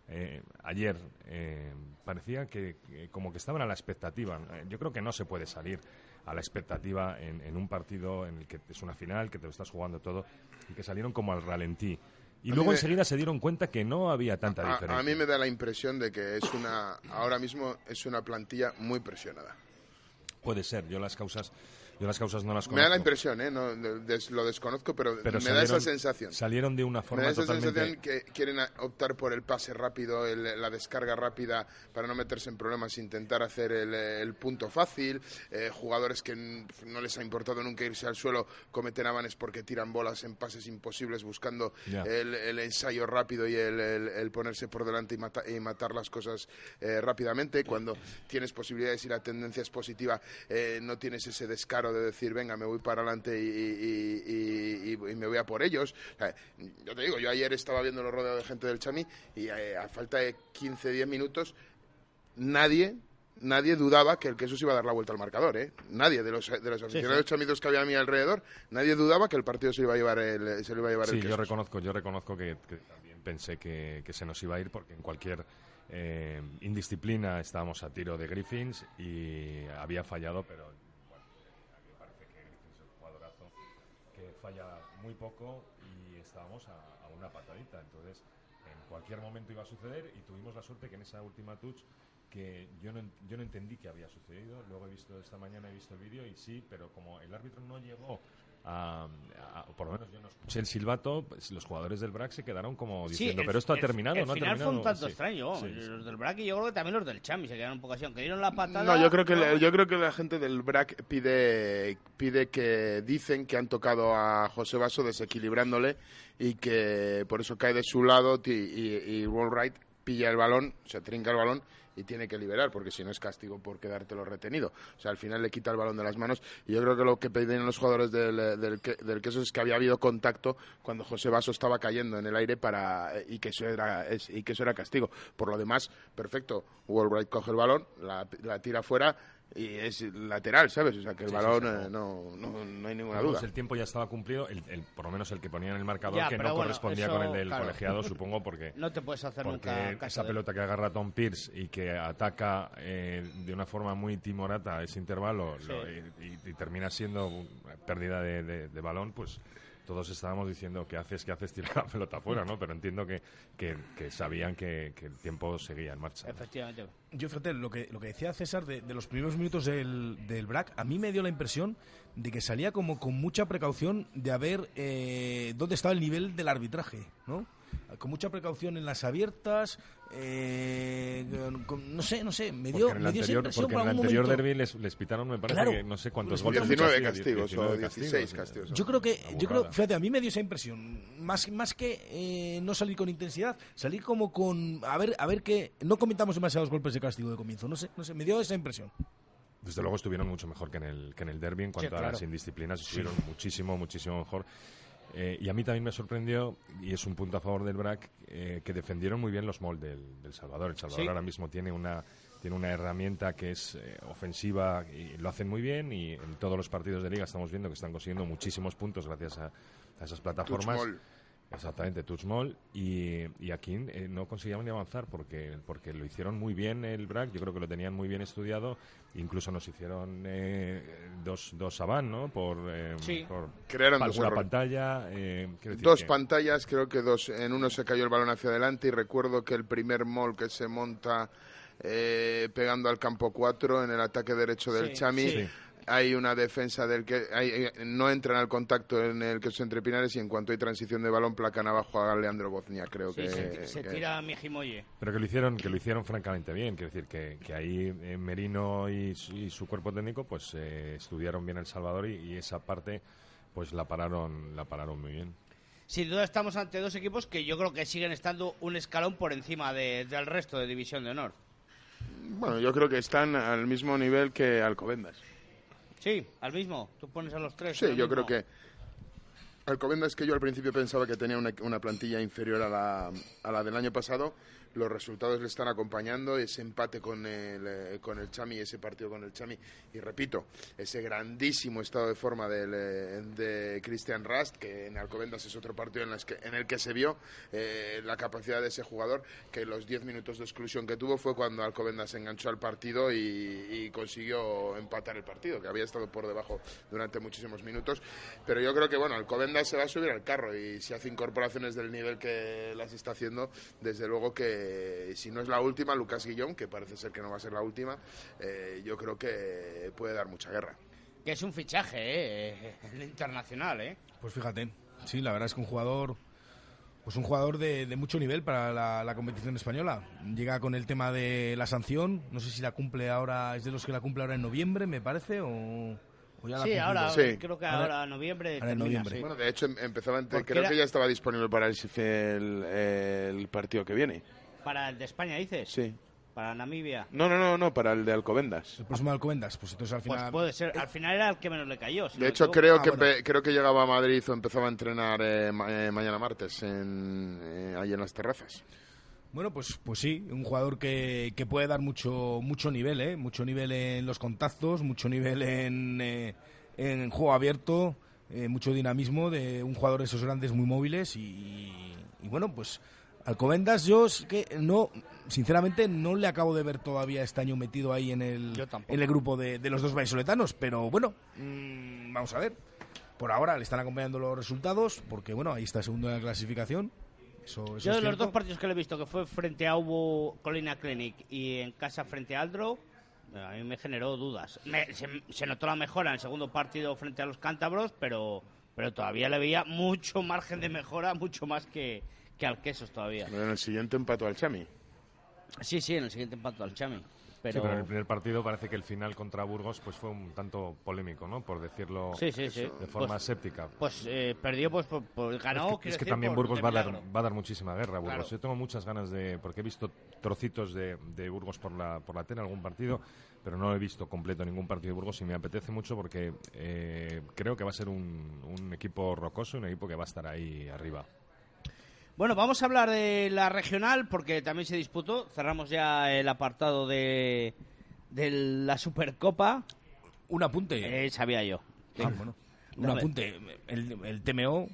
eh, ayer, eh, parecía que, que como que estaban a la expectativa. Eh, Yo creo que no se puede salir a la expectativa en, en un partido en el que es una final, que te lo estás jugando todo, y que salieron como al ralentí. Y A luego me- enseguida se dieron cuenta que no había tanta a, diferencia. a mí me da la impresión de que es una, ahora mismo es una plantilla muy presionada. Puede ser, yo las causas, yo las causas no las conozco. Me da la impresión, ¿eh? No, des- lo desconozco, pero, pero me da esa sensación. Salieron de una Me forma da esa totalmente... sensación que quieren optar por el pase rápido, el- la descarga rápida para no meterse en problemas, intentar hacer el, el punto fácil. Eh, jugadores que no les ha importado nunca irse al suelo cometen avanes porque tiran bolas en pases imposibles buscando el, el ensayo rápido y el, ponerse por delante y, mata- y matar las cosas eh, rápidamente. Cuando tienes posibilidades y la tendencia es positiva, eh, no tienes ese descaro de decir, venga, me voy para adelante y, y- y- y- y me voy a por ellos. O sea, yo te digo, yo ayer estaba viendo los rodeos de gente del Chami y eh, a falta de 15, 10 minutos, nadie... Nadie dudaba que el queso se iba a dar la vuelta al marcador, ¿eh? Nadie de los, de los aficionados chamitos que había a mi alrededor, nadie dudaba que el partido se iba a llevar el, se lo iba a llevar Sí, el yo queso. reconozco, yo reconozco que, que también pensé que, que se nos iba a ir porque en cualquier eh, indisciplina estábamos a tiro de Griffins y había fallado, pero bueno, a mí me parece que Griffins es un jugadorazo falla muy poco y estábamos a, a una patadita. Entonces, en cualquier momento iba a suceder y tuvimos la suerte que en esa última touch que yo no, yo no entendí que había sucedido. Luego he visto esta mañana, he visto el vídeo y sí, pero como el árbitro no llegó a, a- por lo menos yo no escuché el silbato, pues los jugadores del BRAC se quedaron como diciendo, el- pero esto ha terminado, el ¿no ha final terminado? fue un tanto Sí. extraño. Sí, sí. Los del Brack y yo creo que también los del Chami se quedaron un poco así. Aunque dieron la patada. No, yo creo que no. yo creo que la gente del BRAC pide pide que dicen que han tocado a José Vaso desequilibrándole y que por eso cae de su lado ti- y, y Wright pilla el balón, o sea, trinca el balón y tiene que liberar, porque si no es castigo por quedártelo retenido. O sea, al final le quita el balón de las manos. Y yo creo que lo que pedían los jugadores del, del, que- del queso es que había habido contacto cuando José Vaso estaba cayendo en el aire para y que eso era y que eso era castigo. Por lo demás, perfecto. Wright coge el balón, la, la tira fuera y es lateral, ¿sabes? O sea, que el Sí, balón eh, no, no, no hay ninguna duda. el tiempo ya estaba cumplido, el, el- por lo menos el que ponía en el marcador, Ya, que no bueno, correspondía eso, con el del claro. colegiado, supongo, porque, No te puedes hacer porque nunca caso esa de- pelota que agarra Tom Pierce y que ataca eh, de una forma muy timorata ese intervalo Sí. lo- y, y- y termina siendo pérdida de, de- de balón, pues todos estábamos diciendo que haces, que haces tirar la pelota afuera, ¿no? Pero entiendo que, que, que sabían que, que el tiempo seguía en marcha. ¿no? Efectivamente. Yo, fíjate, lo que, lo que decía César de, de los primeros minutos del, del BRAC, a mí me dio la impresión de que salía como con mucha precaución de a ver eh, dónde estaba el nivel del arbitraje, ¿no? Con mucha precaución en las abiertas, eh, con- no sé, no sé, me dio, Porque en me el dio esa anterior, impresión porque en el anterior derby les, les pitaron, me parece Claro. que no sé cuántos goles. 19 sí, castigos o 19 16 castigos. Yo creo que, yo creo, fíjate, a mí me dio esa impresión, más, más que eh, no salir con intensidad, salir como con, a ver, a ver que no cometamos demasiados golpes de castigo de comienzo, no sé, no sé, me dio esa impresión. Desde luego estuvieron mucho mejor que en el, que en el derby en cuanto a claro. las indisciplinas, estuvieron muchísimo, muchísimo mejor. Eh, y a mí también me sorprendió, y es un punto a favor del BRAC, eh, que defendieron muy bien los MOL del, del Salvador. El Salvador Sí. ahora mismo tiene una, tiene una herramienta que es eh, ofensiva y lo hacen muy bien y en todos los partidos de liga estamos viendo que están consiguiendo muchísimos puntos gracias a, a esas plataformas. Exactamente, Touchmall. Y, y aquí eh, no conseguían ni avanzar porque, porque lo hicieron muy bien el BRAC. Yo creo que lo tenían muy bien estudiado. Incluso nos hicieron eh, dos, dos Saban, ¿no? Por, eh, Sí. por Crearon dos una pantalla. eh, decir Dos que- pantallas, creo que dos. En uno se cayó el balón hacia adelante y recuerdo que el primer mall que se monta eh, pegando al campo 4 en el ataque derecho del Sí, Chami. sí. Hay una defensa del que hay- eh, no entran al contacto en el que son entre Pinares y en cuanto hay transición de balón placan abajo a Leandro Boznia, creo Sí, que, se, se que- tira a Mijimoye. Pero que lo hicieron, que lo hicieron francamente bien. Quiero decir que, que ahí eh, Merino y, su- y su cuerpo técnico pues eh, estudiaron bien El Salvador y, y esa parte pues la pararon, la pararon muy bien. Sin duda estamos ante dos equipos que yo creo que siguen estando un escalón por encima de- del resto de División de Honor. Bueno, yo creo que están al mismo nivel que Alcobendas. Sí, al mismo. Tú pones a los tres. Sí, yo creo que Alcobendas que yo al principio pensaba que tenía una, una plantilla inferior a la, a la del año pasado. Los resultados le están acompañando, ese empate con el, eh, con el Chami, ese partido con el Chami, y repito, ese grandísimo estado de forma del, eh, de Christian Rast, que en Alcobendas es otro partido en, las que, en el que se vio eh, la capacidad de ese jugador, que los 10 minutos de exclusión que tuvo fue cuando Alcobendas enganchó al partido y, y consiguió empatar el partido, que había estado por debajo durante muchísimos minutos. Pero yo creo que, bueno, Alcobendas se va a subir al carro y si hace incorporaciones del nivel que las está haciendo, desde luego que si no es la última, Lucas Guillón, que parece ser que no va a ser la última, eh, yo creo que puede dar mucha guerra. Que es un fichaje, ¿eh? El internacional, ¿eh? Pues fíjate, sí, la verdad es que un jugador, pues un jugador de, de mucho nivel para la, la competición española. Llega con el tema de la sanción, no sé si la cumple ahora, es de los que la cumple ahora en noviembre, me parece, o, Sí, ahora, Sí. creo que Ahora- ahora, noviembre ahora en termina, noviembre. sí. Bueno, de hecho em- empezaba, creo era- que ya estaba disponible para el, el, el partido que viene. Para el de España, dices. Sí. Para Namibia. No, no, no, no, para el de Alcobendas. El próximo Alcobendas, pues entonces al Pues final... puede ser. Al final era el que menos le cayó. si De hecho, creo Ah, que bueno. empe- creo que llegaba a Madrid o empezaba a entrenar eh, ma- eh, mañana martes en, eh, ahí en las terrazas. Bueno, pues, pues sí, un jugador que, que puede dar mucho, mucho nivel, ¿eh? Mucho nivel en los contactos, mucho nivel en, eh, en juego abierto, eh, mucho dinamismo de un jugador de esos grandes muy móviles y, y bueno, pues Alcobendas yo es que no, sinceramente no le acabo de ver todavía este año metido ahí en el, en el grupo de, de los dos vallisoletanos, pero bueno, mm, vamos a ver. Por ahora le están acompañando los resultados, porque bueno, ahí está segundo en la clasificación. Eso, eso Yo es de los dos partidos que le he visto, que fue frente a Ubo Colina Clinic y en casa frente a Aldro, a mí me generó dudas. Me- se, se notó la mejora en el segundo partido frente a los cántabros, pero, pero todavía le veía mucho margen de mejora, mucho más que, que al Quesos todavía. En el siguiente empató al Chami. Sí, sí, en el siguiente empate al Chami. Pero, Sí, pero en el primer partido parece que el final contra Burgos pues fue un tanto polémico, ¿no? Por decirlo Sí, sí, sí. de forma Pues- séptica. pues eh, perdió, pues por, por- ganó. es que, es que decir, también por- Burgos va a, dar, va a dar muchísima guerra. Burgos. Claro. Yo tengo muchas ganas de. Porque he visto trocitos de, de Burgos por la, por la tele, algún partido, pero no he visto completo ningún partido de Burgos y me apetece mucho porque eh, creo que va a ser un, un equipo rocoso, un equipo que va a estar ahí arriba. Bueno, vamos a hablar de la regional porque también se disputó. Cerramos ya el apartado de, de la Supercopa. Un apunte. Eh, sabía yo. Ah, bueno. Un apunte. El, el TMO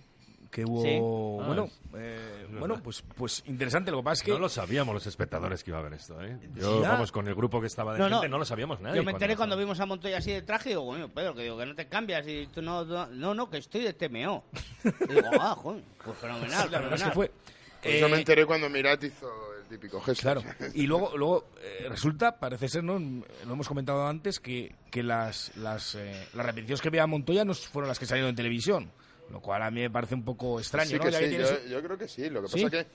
que hubo. Sí. Bueno, Ah, eh, verdad. bueno pues, pues interesante. Lo que pasa es que. No lo sabíamos los espectadores que iba a haber esto, ¿eh? Yo, Ya. vamos, con el grupo que estaba de No, no. gente, no, lo sabíamos nadie. Yo me enteré cuando pasó. vimos a Montoya así de traje y digo, bueno, Pedro, que digo que no te cambias y tú no, no, no, no, que estoy de TMO. Y digo, ah, joder, pues fenomenal, Sí, la verdad es que fue. Pues yo eh, me enteré cuando Mirat hizo el típico gesto. Claro. [LAUGHS] Y luego, luego eh, resulta, parece ser, ¿no? lo hemos comentado antes, que, que las, las, eh, las repeticiones que veía Montoya no fueron las que salieron en televisión. Lo cual a mí me parece un poco extraño, Sí ¿no? que sí, yo, yo creo que sí. Lo que ¿Sí? pasa que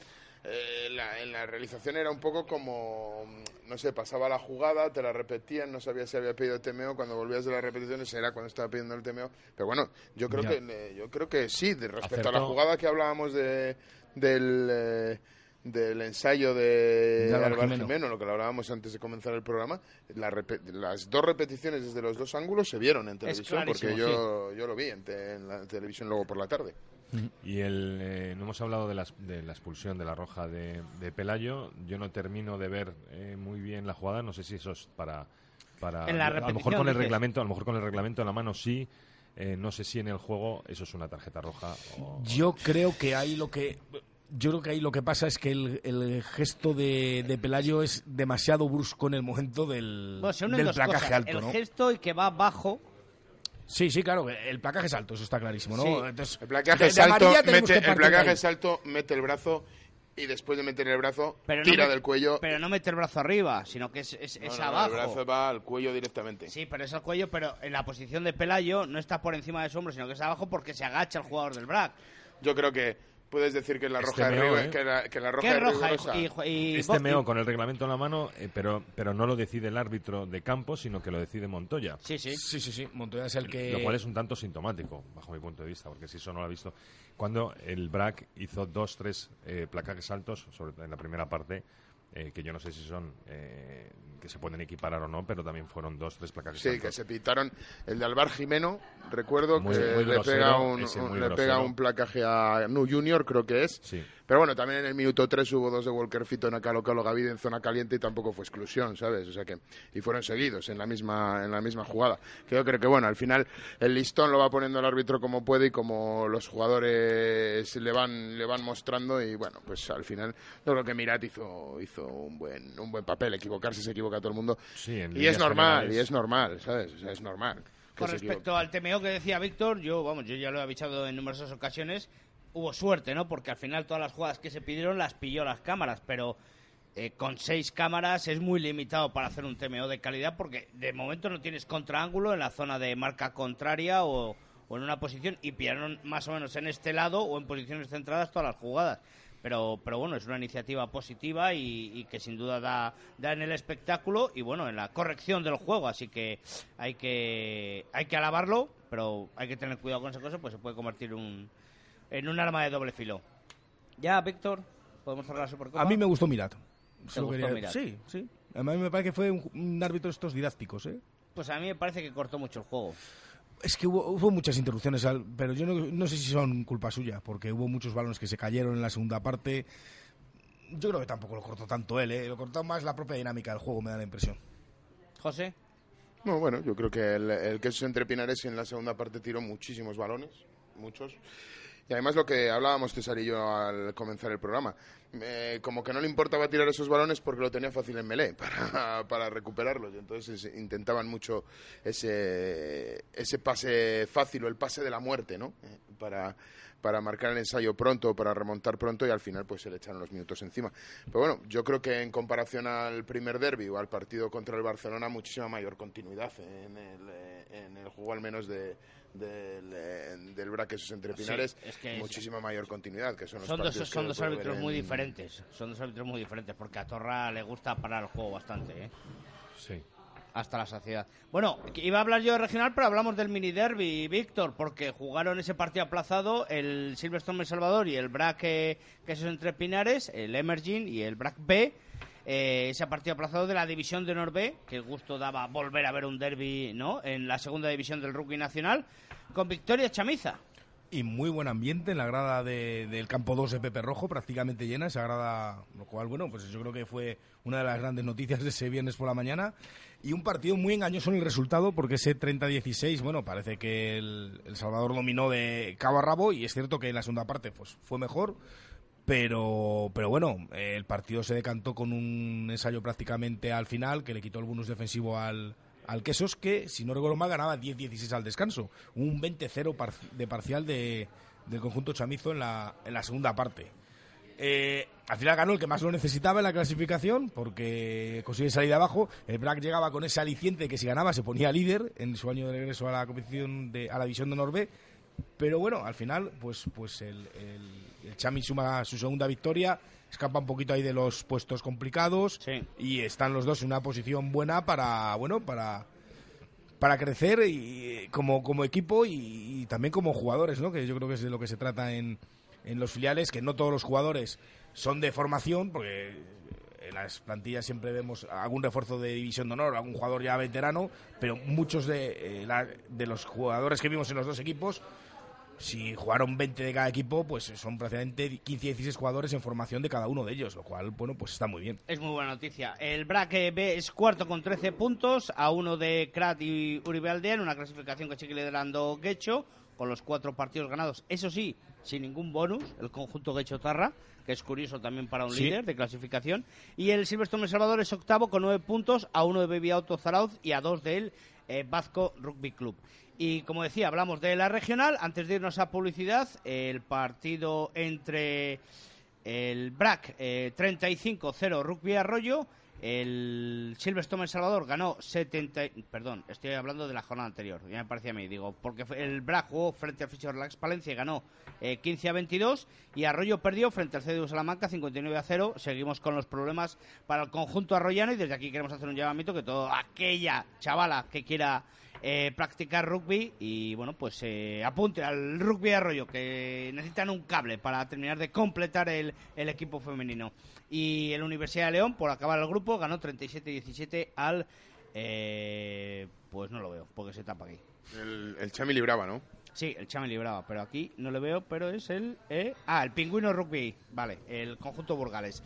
eh, la- en la realización era un poco como, no sé, pasaba la jugada, te la repetían, no sabías si había pedido TMO, cuando volvías de las repeticiones era cuando estaba pidiendo el TMO. Pero bueno, yo creo Ya. que eh, yo creo que sí, de respecto a la jugada que hablábamos de, del... eh, del ensayo de De Álvaro Jimeno. Jimeno, lo que lo hablábamos antes de comenzar el programa, la las dos repeticiones desde los dos ángulos se vieron en televisión, porque yo, yo lo vi en, te- en la televisión luego por la tarde. Y el, eh, no hemos hablado de la, de la expulsión de la roja de, de Pelayo. Yo no termino de ver eh, muy bien la jugada. No sé si eso es para. para En la a lo mejor repetición, con el reglamento, a lo mejor con el reglamento en la mano sí. Eh, no sé si en el juego eso es una tarjeta roja o. Yo creo que ahí lo que yo creo que ahí lo que pasa es que el, el gesto de, de Pelayo es demasiado brusco en el momento del, Bueno, del placaje cosas. alto, el ¿no? gesto y que va bajo. Sí, sí, claro, el placaje es alto, eso está clarísimo, ¿no? Sí. Entonces, El placaje amarilla tenemos mete, el placaje ahí. salto, mete el brazo y después de meter el brazo, Pero no tira me- del cuello. Pero no mete el brazo arriba, sino que es, es, No, es no, no, abajo. el brazo va al cuello directamente. Sí, pero es al cuello, pero en la posición de Pelayo no está por encima de su hombro, sino que es abajo porque se agacha el jugador del BRAC. Yo creo que puedes decir que la Este roja es meo, rigu- ¿eh? que la, que la roja ¿Qué es roja? rigurosa. Y, y- y- Este meo con el reglamento en la mano, eh, pero, pero no lo decide el árbitro de campo, sino que lo decide Montoya. Sí, sí. Sí, sí, sí, Montoya es el que... Lo cual es un tanto sintomático, bajo mi punto de vista, porque si eso no lo ha visto. Cuando el BRAC hizo dos, tres eh, placajes altos, sobre en la primera parte, eh, que yo no sé si son eh, que se pueden equiparar o no, pero también fueron dos, tres placajes Sí, que se pitaron el de Alvar Jimeno, recuerdo Muy- que muy le, grosero, pega un, le pega un placaje a Nu Junior, creo que es. Sí. Pero bueno, también en el minuto 3 hubo dos de Walker Fito en Acalo Calo Gavide en zona caliente y tampoco fue exclusión, ¿sabes? O sea que y fueron seguidos en la misma en la misma jugada. Que yo creo que bueno, al final el listón lo va poniendo el árbitro como puede y como los jugadores le van le van mostrando y bueno, pues al final yo creo que Mirat hizo hizo un buen un buen papel, equivocarse se equivoca todo el mundo. Sí, en y es normal, generales. y es normal, ¿sabes? O sea, es normal. Con respecto al TMO que decía Víctor, yo, vamos, yo ya lo he avisado en numerosas ocasiones, hubo suerte, ¿no? Porque al final todas las jugadas que se pidieron las pilló las cámaras, pero eh, con seis cámaras es muy limitado para hacer un TMO de calidad porque de momento no tienes contraángulo en la zona de marca contraria o, o en una posición y pillaron más o menos en este lado o en posiciones centradas todas las jugadas. Pero, pero bueno, es una iniciativa positiva y, y que sin duda da, da en el espectáculo y bueno, en la corrección del juego. Así que hay que, hay que alabarlo, pero hay que tener cuidado con esa cosa, pues se puede convertir un, en un arma de doble filo. Ya, Víctor, podemos cerrar la Supercopa. A mí me gustó Mirat. ¿Te gustó quería- Mirat? Sí, sí. A mí me parece que fue un, un árbitro de estos didácticos, ¿eh? Pues a mí me parece que cortó mucho el juego. Es que hubo, hubo muchas interrupciones, al- pero yo no, no sé si son culpa suya, porque hubo muchos balones que se cayeron en la segunda parte. Yo creo que tampoco lo cortó tanto él, ¿eh? lo cortó más la propia dinámica del juego, me da la impresión. José. No, bueno, yo creo que el, el queso entre Pinares en la segunda parte tiró muchísimos balones, muchos. Y además lo que hablábamos César y yo al comenzar el programa, eh, como que no le importaba tirar esos balones porque lo tenía fácil en melee para, [LAUGHS] para recuperarlos. Entonces es- intentaban mucho ese, ese pase fácil o el pase de la muerte, ¿no? Eh, para, para marcar el ensayo pronto, para remontar pronto y al final pues se le echaron los minutos encima. Pero bueno, yo creo que en comparación al primer derby o al partido contra el Barcelona, muchísima mayor continuidad en el, eh, en el juego al menos de del, eh, del Braquesos entre Sí, Pinares, es que es- muchísima mayor continuidad, que son los Son dos, son dos árbitros muy en- diferentes. Son dos árbitros muy diferentes porque a Torra le gusta parar el juego bastante, ¿eh? Sí. Hasta la saciedad. Bueno, iba a hablar yo de regional, pero hablamos del mini derby, Víctor, porque jugaron ese partido aplazado el Silverstone El Salvador y el BRAC que es entre Pinares, el Emerging y el BRAC B. eh, ese partido aplazado de la división de Norbe, que gusto daba volver a ver un derby, ¿no? En la segunda división del rugby nacional, con victoria chamiza. Y muy buen ambiente en la grada de- del campo 2 de Pepe Rojo, prácticamente llena esa grada, lo cual, bueno, pues yo creo que fue una de las grandes noticias de ese viernes por la mañana. Y un partido muy engañoso en el resultado, porque ese 30-16, bueno, parece que el, El Salvador dominó de cabo a rabo, y es cierto que en la segunda parte pues, fue mejor, pero, pero bueno, el partido se decantó con un ensayo prácticamente al final, que le quitó el bonus defensivo al, al Quesos, que, si no recuerdo mal, ganaba 10-16 al descanso. Un 20-0 par- de parcial de, del conjunto chamizo en la, en la segunda parte. Eh, al final ganó el que más lo necesitaba en la clasificación, porque consigue salir de abajo. El BRAC llegaba con ese aliciente que si ganaba se ponía líder en su año de regreso a la competición de, a la división de Norbe. Pero bueno, al final, pues, pues el, el, el suma su segunda victoria, escapa un poquito ahí de los puestos complicados y están los dos en una posición buena para, bueno, para para crecer y, como, como equipo y, y también como jugadores, ¿no? Que yo creo que es de lo que se trata en, en los filiales, que no todos los jugadores son de formación, porque en las plantillas siempre vemos algún refuerzo de división de honor, algún jugador ya veterano, pero muchos de, eh, la- de los jugadores que vimos en los dos equipos, si jugaron 20 de cada equipo, pues son prácticamente 15 y 16 jugadores en formación de cada uno de ellos, lo cual, bueno, pues está muy bien. Es muy buena noticia. El BRAC B es cuarto con 13 puntos, a uno de Krat y Uribe Aldea, en una clasificación que sigue liderando Guecho, con los cuatro partidos ganados. Eso sí, sin ningún bonus, el conjunto Guecho-Tarra, que es curioso también para un Sí. líder de clasificación. Y el Silverstone El Salvador es octavo con nueve puntos, a uno de Baby Auto Zarauz y a dos del eh, Vasco Rugby Club. Y como decía, hablamos de la regional. Antes de irnos a publicidad, el partido entre el BRAC eh, 35-0 Rugby Arroyo. El Silverstone El Salvador ganó 70. y- Perdón, estoy hablando de la jornada anterior. Ya me parecía a mí, digo, porque el BRAC jugó frente al Fisher Relax Palencia y ganó eh, 15 a 22. Y Arroyo perdió frente al CDU Salamanca 59 a 0. Seguimos con los problemas para el conjunto arroyano. Y desde aquí queremos hacer un llamamiento que toda aquella chavala que quiera eh, practicar rugby y bueno pues eh, apunte al rugby de arroyo que necesitan un cable para terminar de completar el, el equipo femenino y el Universidad de León por acabar el grupo ganó 37-17 al eh, pues no lo veo porque se tapa aquí El, el Chami libraba, ¿no? Sí, el Chame libraba, pero aquí no lo veo, pero es el... eh, Ah, el Pingüino Rugby, vale, el conjunto Burgales.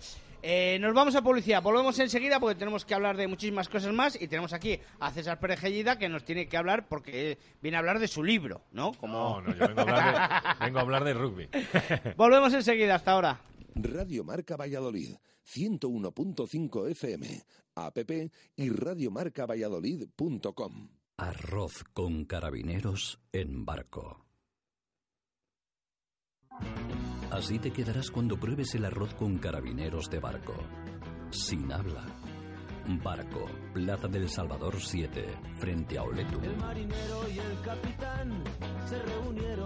Eh, nos vamos a publicidad, volvemos enseguida porque tenemos que hablar de muchísimas cosas más y tenemos aquí a César Pérez Gellida que nos tiene que hablar porque viene a hablar de su libro, ¿no? Como... No, no, yo vengo a hablar de, [LAUGHS] vengo a hablar de rugby. [LAUGHS] volvemos enseguida, hasta ahora. Radio Marca Valladolid, 101.5 FM, app y radiomarcavalladolid.com. Arroz con carabineros en barco. Así te quedarás cuando pruebes el arroz con carabineros de barco. Sin habla. Barco, Plaza del Salvador 7, frente a Oletu. El marinero y el capitán se reunieron.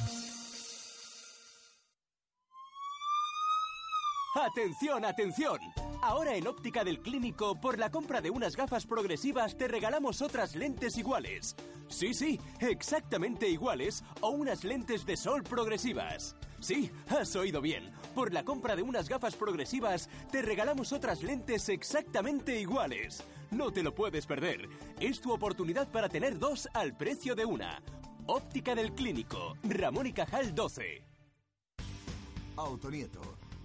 Atención, atención. Ahora en Óptica del Clínico, por la compra de unas gafas progresivas, te regalamos otras lentes iguales. Sí, sí, exactamente iguales o unas lentes de sol progresivas. Sí, has oído bien. Por la compra de unas gafas progresivas, te regalamos otras lentes exactamente iguales. No te lo puedes perder. Es tu oportunidad para tener dos al precio de una. Óptica del Clínico, Ramón y Cajal 12. Autonieto.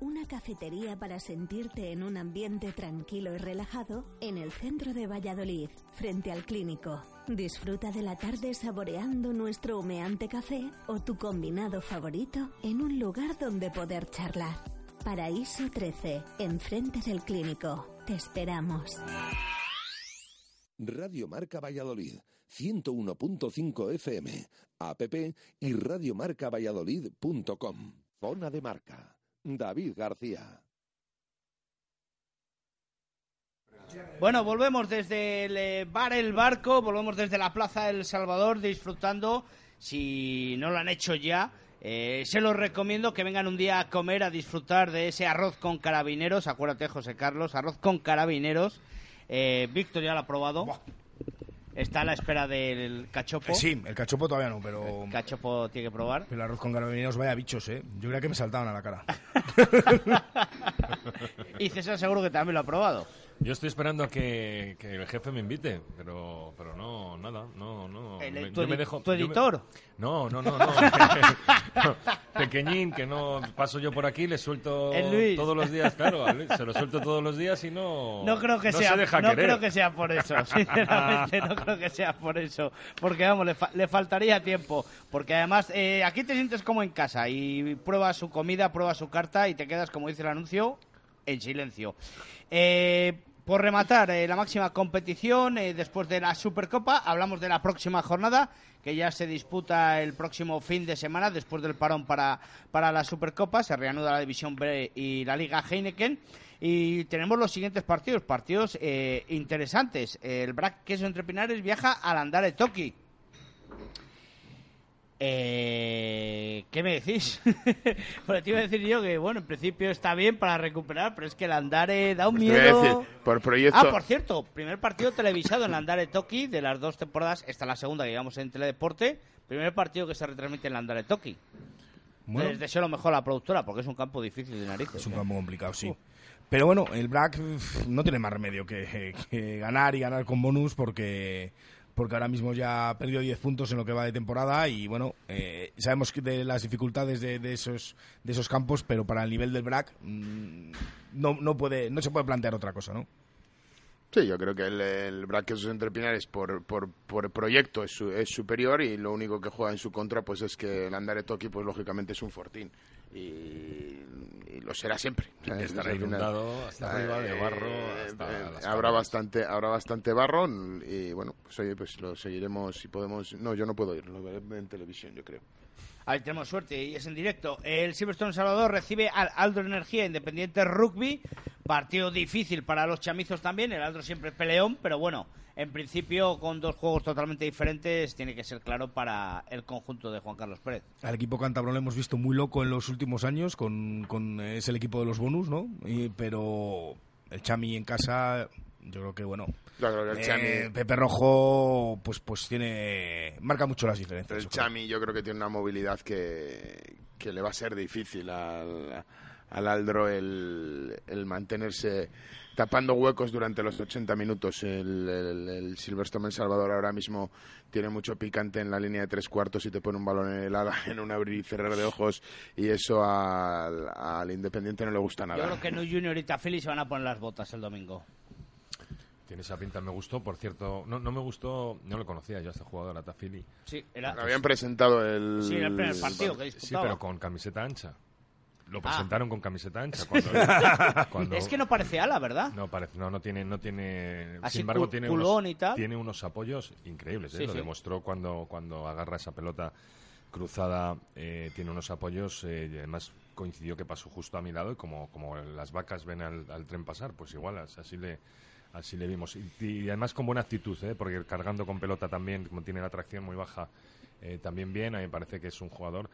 una cafetería para sentirte en un ambiente tranquilo y relajado en el centro de Valladolid, frente al clínico. Disfruta de la tarde saboreando nuestro humeante café o tu combinado favorito en un lugar donde poder charlar. Paraíso 13, enfrente del clínico. Te esperamos. Radio Marca Valladolid, 101.5 FM, app y radiomarcavalladolid.com. Zona de marca. David García. Bueno, volvemos desde el eh, bar El Barco, volvemos desde la Plaza El Salvador disfrutando, si no lo han hecho ya, eh, se los recomiendo que vengan un día a comer, a disfrutar de ese arroz con carabineros, acuérdate José Carlos, arroz con carabineros, eh, Víctor ya lo ha probado, está a la espera del cachopo. Sí, el cachopo todavía no, pero... El cachopo tiene que probar. El arroz con carabineros, vaya bichos, ¿eh? Yo creía que me saltaban a la cara. [LAUGHS] Y César seguro que también lo ha probado. Yo estoy esperando a que, que el jefe me invite, pero, pero no, nada, no, no. El- Me- tu yo me dejo- tu me- editor. No, no, no, [LAUGHS] no. Pequeñín, que no paso yo por aquí, le suelto todos los días, claro, Luis, se lo suelto todos los días y no. No creo que no sea, se deja no querer. creo que sea por eso, [LAUGHS] sinceramente no creo que sea por eso, porque vamos, le, fa- le faltaría tiempo, porque además eh, aquí te sientes como en casa y pruebas su comida, pruebas su carta y te quedas, como dice el anuncio, en silencio. Eh, por rematar eh, la máxima competición, eh, después de la Supercopa, hablamos de la próxima jornada, que ya se disputa el próximo fin de semana, después del parón para, para la Supercopa, se reanuda la División B y la Liga Heineken. Y tenemos los siguientes partidos, partidos eh, interesantes. El Brac Queso Entre Pinares viaja al Andare Toki. ¿Qué me decís? [LAUGHS] Bueno, te iba a decir yo que, bueno, en principio está bien para recuperar, pero es que el Andare da un Pues miedo. decir, por proyecto- Ah, por cierto, primer partido televisado en el Andare Toki de las dos temporadas. Esta es la segunda que llevamos en Teledeporte. Primer partido que se retransmite en el Andare Toki. Bueno. Les deseo lo mejor a la productora porque es un campo difícil de narices. Es un ¿eh? campo complicado, sí. Pero bueno, el Black no tiene más remedio que, que ganar y ganar con bonus porque porque ahora mismo ya ha perdido 10 puntos en lo que va de temporada y bueno, eh, sabemos que de las dificultades de, esos de esos campos, pero para el nivel del Black mm, no, no puede no se puede plantear otra cosa, ¿no? Sí, yo creo que el, el Braquesos entre Pinares por, por, por proyecto es, su- es superior y lo único que juega en su contra pues es que el Andare Toki pues lógicamente es un fortín y, y lo será siempre. O sea, Estará inundado hasta arriba de barro, hasta eh, habrá bastante habrá bastante barro y bueno, pues oye, pues lo seguiremos si podemos. No, yo no puedo ir, lo veré en televisión, yo creo. Ahí tenemos suerte y es en directo. El Silverstone Salvador recibe al Aldro Energía Independiente Rugby. Partido difícil para los chamizos también. El Aldro siempre es peleón, pero bueno, en principio con dos juegos totalmente diferentes tiene que ser claro para el conjunto de Juan Carlos Pérez. Al equipo cántabro lo hemos visto muy loco en los últimos años con, con eh, es el equipo de los bonus, ¿no? Y- pero el Chami en casa, yo creo que bueno. Yo creo que el eh, Chami- Pepe Rojo, pues pues tiene marca mucho las diferencias. El creo. Chami yo creo que tiene una movilidad que, que le va a ser difícil al, al Aldro el, el mantenerse tapando huecos durante los 80 minutos. El, el, el Silverstone El Salvador ahora mismo tiene mucho picante en la línea de tres cuartos y te pone un balón en el ala [LAUGHS] en un abrir y cerrar de ojos y eso al, al Independiente no le gusta Yo nada. creo que No Junior y Tafili se van a poner las botas el domingo. Tiene esa pinta, me gustó, por cierto, no, no me gustó, no lo conocía yo a este jugador, a Tafili. Sí, era... Habían presentado el... Sí, era el primer partido que Sí, pero con camiseta ancha. Lo Ah. presentaron con camiseta ancha. [LAUGHS] Cuando, cuando- Es que no parece ala, ¿verdad? No parece, no, no tiene, no tiene. Así sin embargo, tiene unos, y tal. tiene unos apoyos increíbles. ¿eh? Sí, Lo sí. demostró cuando, cuando agarra esa pelota cruzada. eh, tiene unos apoyos eh, y además coincidió que pasó justo a mi lado y como, como las vacas ven al, al tren pasar, pues igual as- así le así le vimos y, y además con buena actitud, ¿eh? porque cargando con pelota también, como tiene la tracción muy baja, eh, también bien. A mí me parece que es un jugador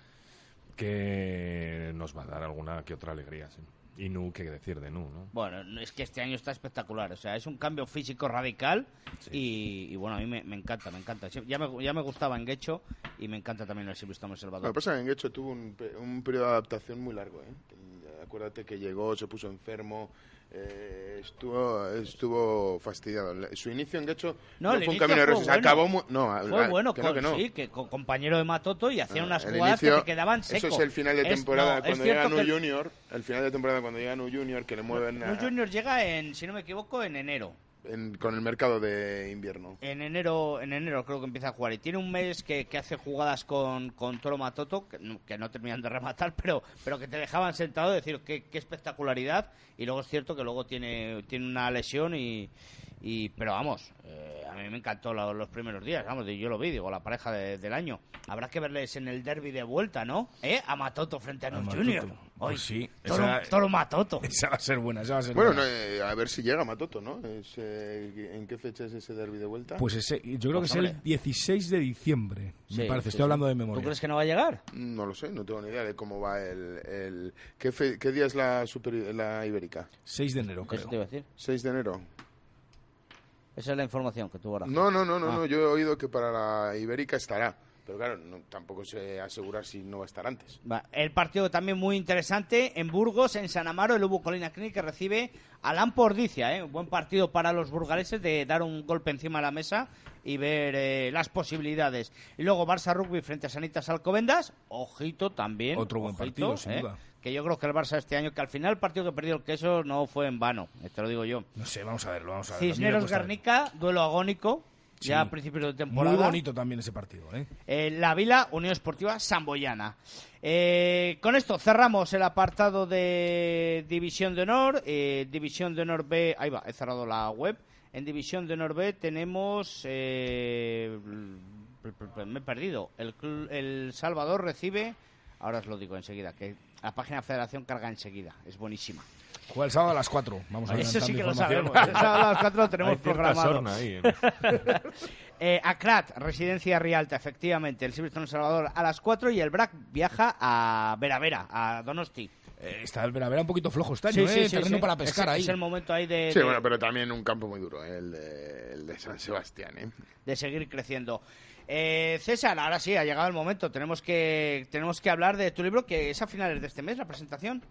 que nos va a dar alguna que otra alegría. sí. Y Nu, qué decir de Nu, ¿no? Bueno, no, es que este año está espectacular. O sea, es un cambio físico radical y, y bueno, a mí me, me encanta, me encanta. Ya me, ya me gustaba en Guecho y me encanta también el Silverstone El Lo Salvador. que pasa es que Enguecho tuvo un, pe- un periodo de adaptación muy largo. ¿eh? Y Acuérdate que llegó, se puso enfermo, eh, estuvo estuvo fastidiado. Su inicio en Guecho No, no, fue un camino de fue rosas. bueno. Acabó mu- no, Fue a- bueno, que no, con- que no. sí, que con compañero de Matoto y hacía Ah, unas el jugadas inicio- que te quedaban seco. Eso es el final de temporada, no, es cuando llega el- Junior, el final de temporada cuando llega un Junior, que le mueven a- Un Junior llega en, si no me equivoco, en enero. En- con el mercado de invierno. En enero, en enero creo que empieza a jugar y tiene un mes que, que hace jugadas con, con Toro Matoto que no, terminan de rematar, [LAUGHS] pero, pero que te dejaban sentado decir qué, qué espectacularidad y luego es cierto que luego tiene, tiene una lesión y, y pero vamos, eh, a mí me encantó lo- los primeros días, vamos, yo lo vi, digo, la pareja de- del año. Habrá que verles en el derby de vuelta, ¿no? ¿Eh? A Matoto frente a Neus Matoto. Junior. Pues Hoy, sí, Toro, esa- Toro Matoto. [LAUGHS] Esa va a ser buena, esa va a ser Bueno, buena. no, eh, a ver si llega Matoto, ¿no? Es, eh, ¿En qué fecha es ese derby de vuelta? Pues ese, yo creo Pues, que es hombre. el 16 de diciembre, Sí, me parece. sí, Estoy sí. hablando de ¿Tú memoria. crees que no va a llegar? No lo sé, no tengo ni idea de cómo va el... el- ¿Qué, fe- qué día es la, super, la ibérica? 6 de enero, creo. Eso te iba a decir. 6 de enero. Esa es la información que tú ahora. No, no, no, no, Ah. no, yo he oído que para la ibérica estará. Pero claro, no, tampoco sé asegurar si no va a estar antes. Va, El partido también muy interesante en Burgos, en San Amaro, el Ubu Colina Clinic que recibe a Lampordicia. ¿eh? Un buen partido para los burgaleses de dar un golpe encima de la mesa y ver eh, las posibilidades. Y luego Barça Rugby frente a Sanitas Alcobendas. Ojito también. Otro buen ojito, partido, sin ¿eh? Que yo creo que el Barça este año, que al final el partido que perdió el queso no fue en vano, te lo digo yo. No sé, vamos a verlo, vamos a verlo. Cisneros Guernica, duelo agónico, Sí. ya a principios de temporada. Muy bonito también ese partido, ¿eh? Eh, la Vila Unión Esportiva Samboyana. Eh, con esto cerramos el apartado de División de Honor. Eh, División de Honor B, ahí va, he cerrado la web. En División de Honor B tenemos. eh, me he perdido. El, el Salvador recibe. Ahora os lo digo enseguida, que la página de Federación carga enseguida. Es buenísima. Juega el sábado a las 4. Vamos a Eso sí que lo sabemos. El sábado a las 4 lo tenemos programado. ahí, Eh, [LAUGHS] Acrat, residencia Rialta, efectivamente. El Silvestre Salvador a las 4 y el BRAC viaja a Vera Vera, a Donosti. Eh, está el Veravera un poquito flojo este año, ¿eh? Terreno para pescar es, ahí. Es el momento ahí de, Sí, de- bueno, pero también un campo muy duro, ¿eh? el, de, el de San Sebastián. ¿eh? de seguir creciendo. Eh, César, ahora sí, ha llegado el momento. Tenemos que, tenemos que hablar de tu libro, que es a finales de este mes, la presentación.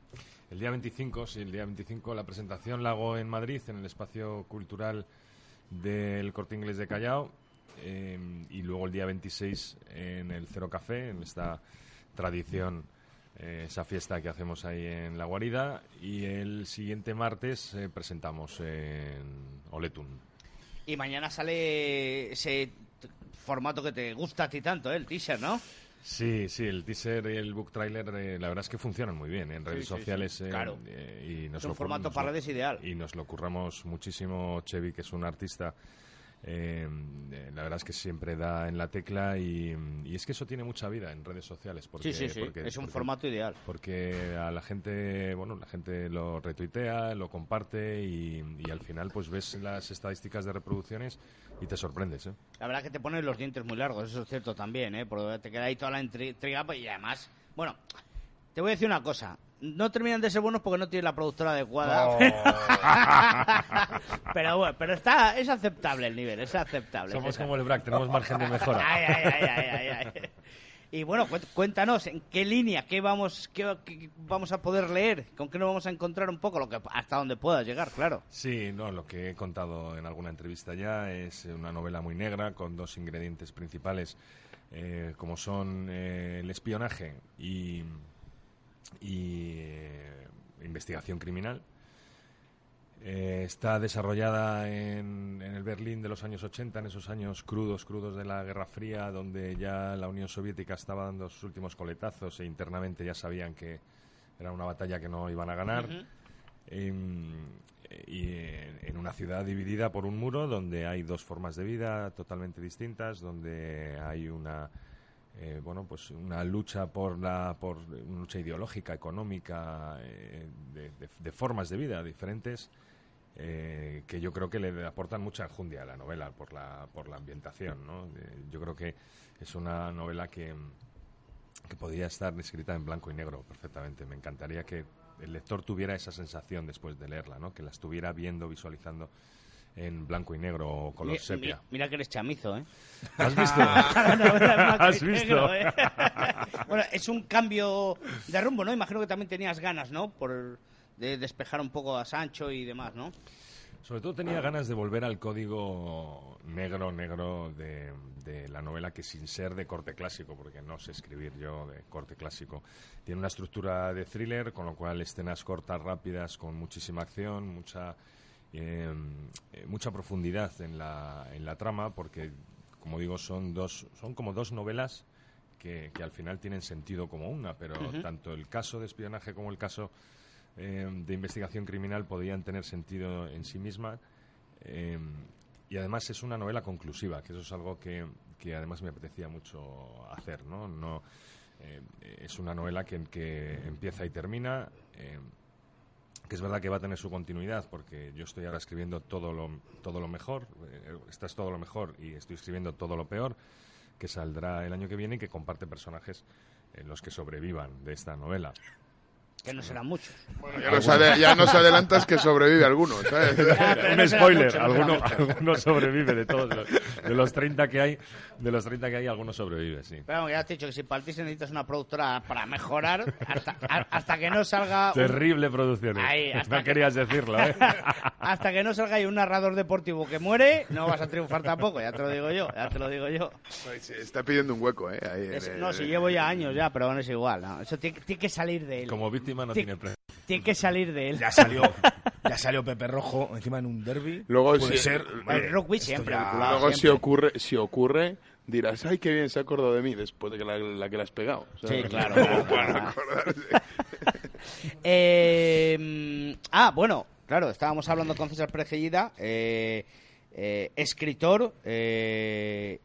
El día 25, sí, el día 25 la presentación la hago en Madrid, en el espacio cultural del Corte Inglés de Callao. eh, y luego el día 26 en el Cero Café, en esta tradición, eh, esa fiesta que hacemos ahí en La Guarida. Y el siguiente martes eh, presentamos en Oletun. Y mañana sale ese t- formato que te gusta a ti tanto, ¿eh? el teaser, ¿no? Sí, sí, el teaser y el book trailer, eh, la verdad es que funcionan muy bien en redes sí, sí, sociales. eh, claro. eh, y nos Es un lo formato para ideal. Y nos lo curramos muchísimo, Chevy, que es un artista. Eh, eh, la verdad es que siempre da en la tecla y, y es que eso tiene mucha vida en redes sociales. Porque, sí, sí, sí. porque- es un porque- formato ideal. Porque a la gente, bueno, la gente lo retuitea, lo comparte y, y al final pues ves las estadísticas de reproducciones y te sorprendes, ¿eh? La verdad que te ponen los dientes muy largos, eso es cierto también, ¿eh? Porque te queda ahí toda la intri- intriga pues, y además... Bueno, te voy a decir una cosa. No terminan de ser buenos porque no tienen la productora adecuada. Oh. [LAUGHS] pero bueno, pero está, es aceptable el nivel, es aceptable. Somos [LAUGHS] como el BRAC, tenemos margen de mejora. Ay, ay, ay. Y bueno, cuént- cuéntanos, ¿en qué línea, qué vamos, qué, qué vamos a poder leer? ¿Con qué nos vamos a encontrar un poco? lo que Hasta donde puedas llegar, claro. Sí, no, lo que he contado en alguna entrevista ya es una novela muy negra con dos ingredientes principales, eh, como son eh, el espionaje y, y, eh, investigación criminal. Eh, está desarrollada en, en el Berlín de los años 80, en esos años crudos, crudos de la Guerra Fría, donde ya la Unión Soviética estaba dando sus últimos coletazos e internamente ya sabían que era una batalla que no iban a ganar. Ujú. Em, y en, en una ciudad dividida por un muro donde hay dos formas de vida totalmente distintas, donde hay una eh, bueno pues una lucha por la por una lucha ideológica, económica, eh, de, formas de vida diferentes. eh, que yo creo que le aportan mucha enjundia a la novela por la, por la ambientación. ¿no? Eh, yo creo que es una novela que, que podría estar escrita en blanco y negro perfectamente. Me encantaría que el lector tuviera esa sensación después de leerla, ¿no? que la estuviera viendo, visualizando en blanco y negro o color sepia. mi- mira que eres chamizo, ¿eh? ¿Has visto? [LAUGHS] ¿Has visto? negro, ¿eh? [LAUGHS] bueno, es un cambio de rumbo, ¿no? Imagino que también tenías ganas, ¿no? Por de despejar un poco a Sancho y demás, ¿no? Sobre todo tenía ganas de volver al código negro, negro de, de la novela, que sin ser de corte clásico, porque no sé escribir yo de corte clásico, tiene una estructura de thriller, con lo cual escenas cortas, rápidas, con muchísima acción, mucha, eh, eh, mucha profundidad en la, en la trama, porque, como digo, son, dos, son como dos novelas que, que al final tienen sentido como una, pero tanto el caso de espionaje como el caso eh, de investigación criminal podían tener sentido en sí misma. eh, y además es una novela conclusiva, que eso es algo que, que además me apetecía mucho hacer, ¿no? no eh, es una novela que, que empieza y termina, que es verdad que va a tener su continuidad, porque yo estoy ahora escribiendo todo lo, todo lo mejor, eh, esta es todo lo mejor y estoy escribiendo todo lo peor, que saldrá el año que viene y que comparte personajes en los que sobrevivan de esta novela. Que no serán muchos. Ya nos, ade- ya nos adelantas que sobrevive alguno, ¿sabes? Un spoiler, alguno, alguno sobrevive de todos los, de los 30 que hay, de los 30 que hay alguno sobrevive, sí. Pero ya he dicho que si para necesitas una productora para mejorar, hasta, a- hasta que no salga... un- Terrible producción. ¿eh? No querías decirlo, ¿eh? [LAUGHS] hasta que no salga ahí un narrador deportivo que muere, no vas a triunfar tampoco, ya te lo digo yo, ya te lo digo yo. Se está pidiendo un hueco, ¿eh? Ahí, Es- el- no, si llevo ya años ya, pero bueno, es igual, ¿no? Eso tiene, tiene que salir de él. Como víctima no Ti- tiene pre- Tiene que salir de él. Ya salió, [LAUGHS] ya salió Pepe Rojo encima en un derby. Luego, Puede si, ser. El eh, rugby siempre, ya- vinculado. luego si ocurre, si ocurre, dirás, ay, qué bien se ha acordado de mí después de que la, la que le has pegado. ¿sabes? Sí, claro, claro, para claro. acordarse. [LAUGHS] Eh, mm, ah, bueno, claro, estábamos hablando con César Pérez eh, eh, escritor, eh,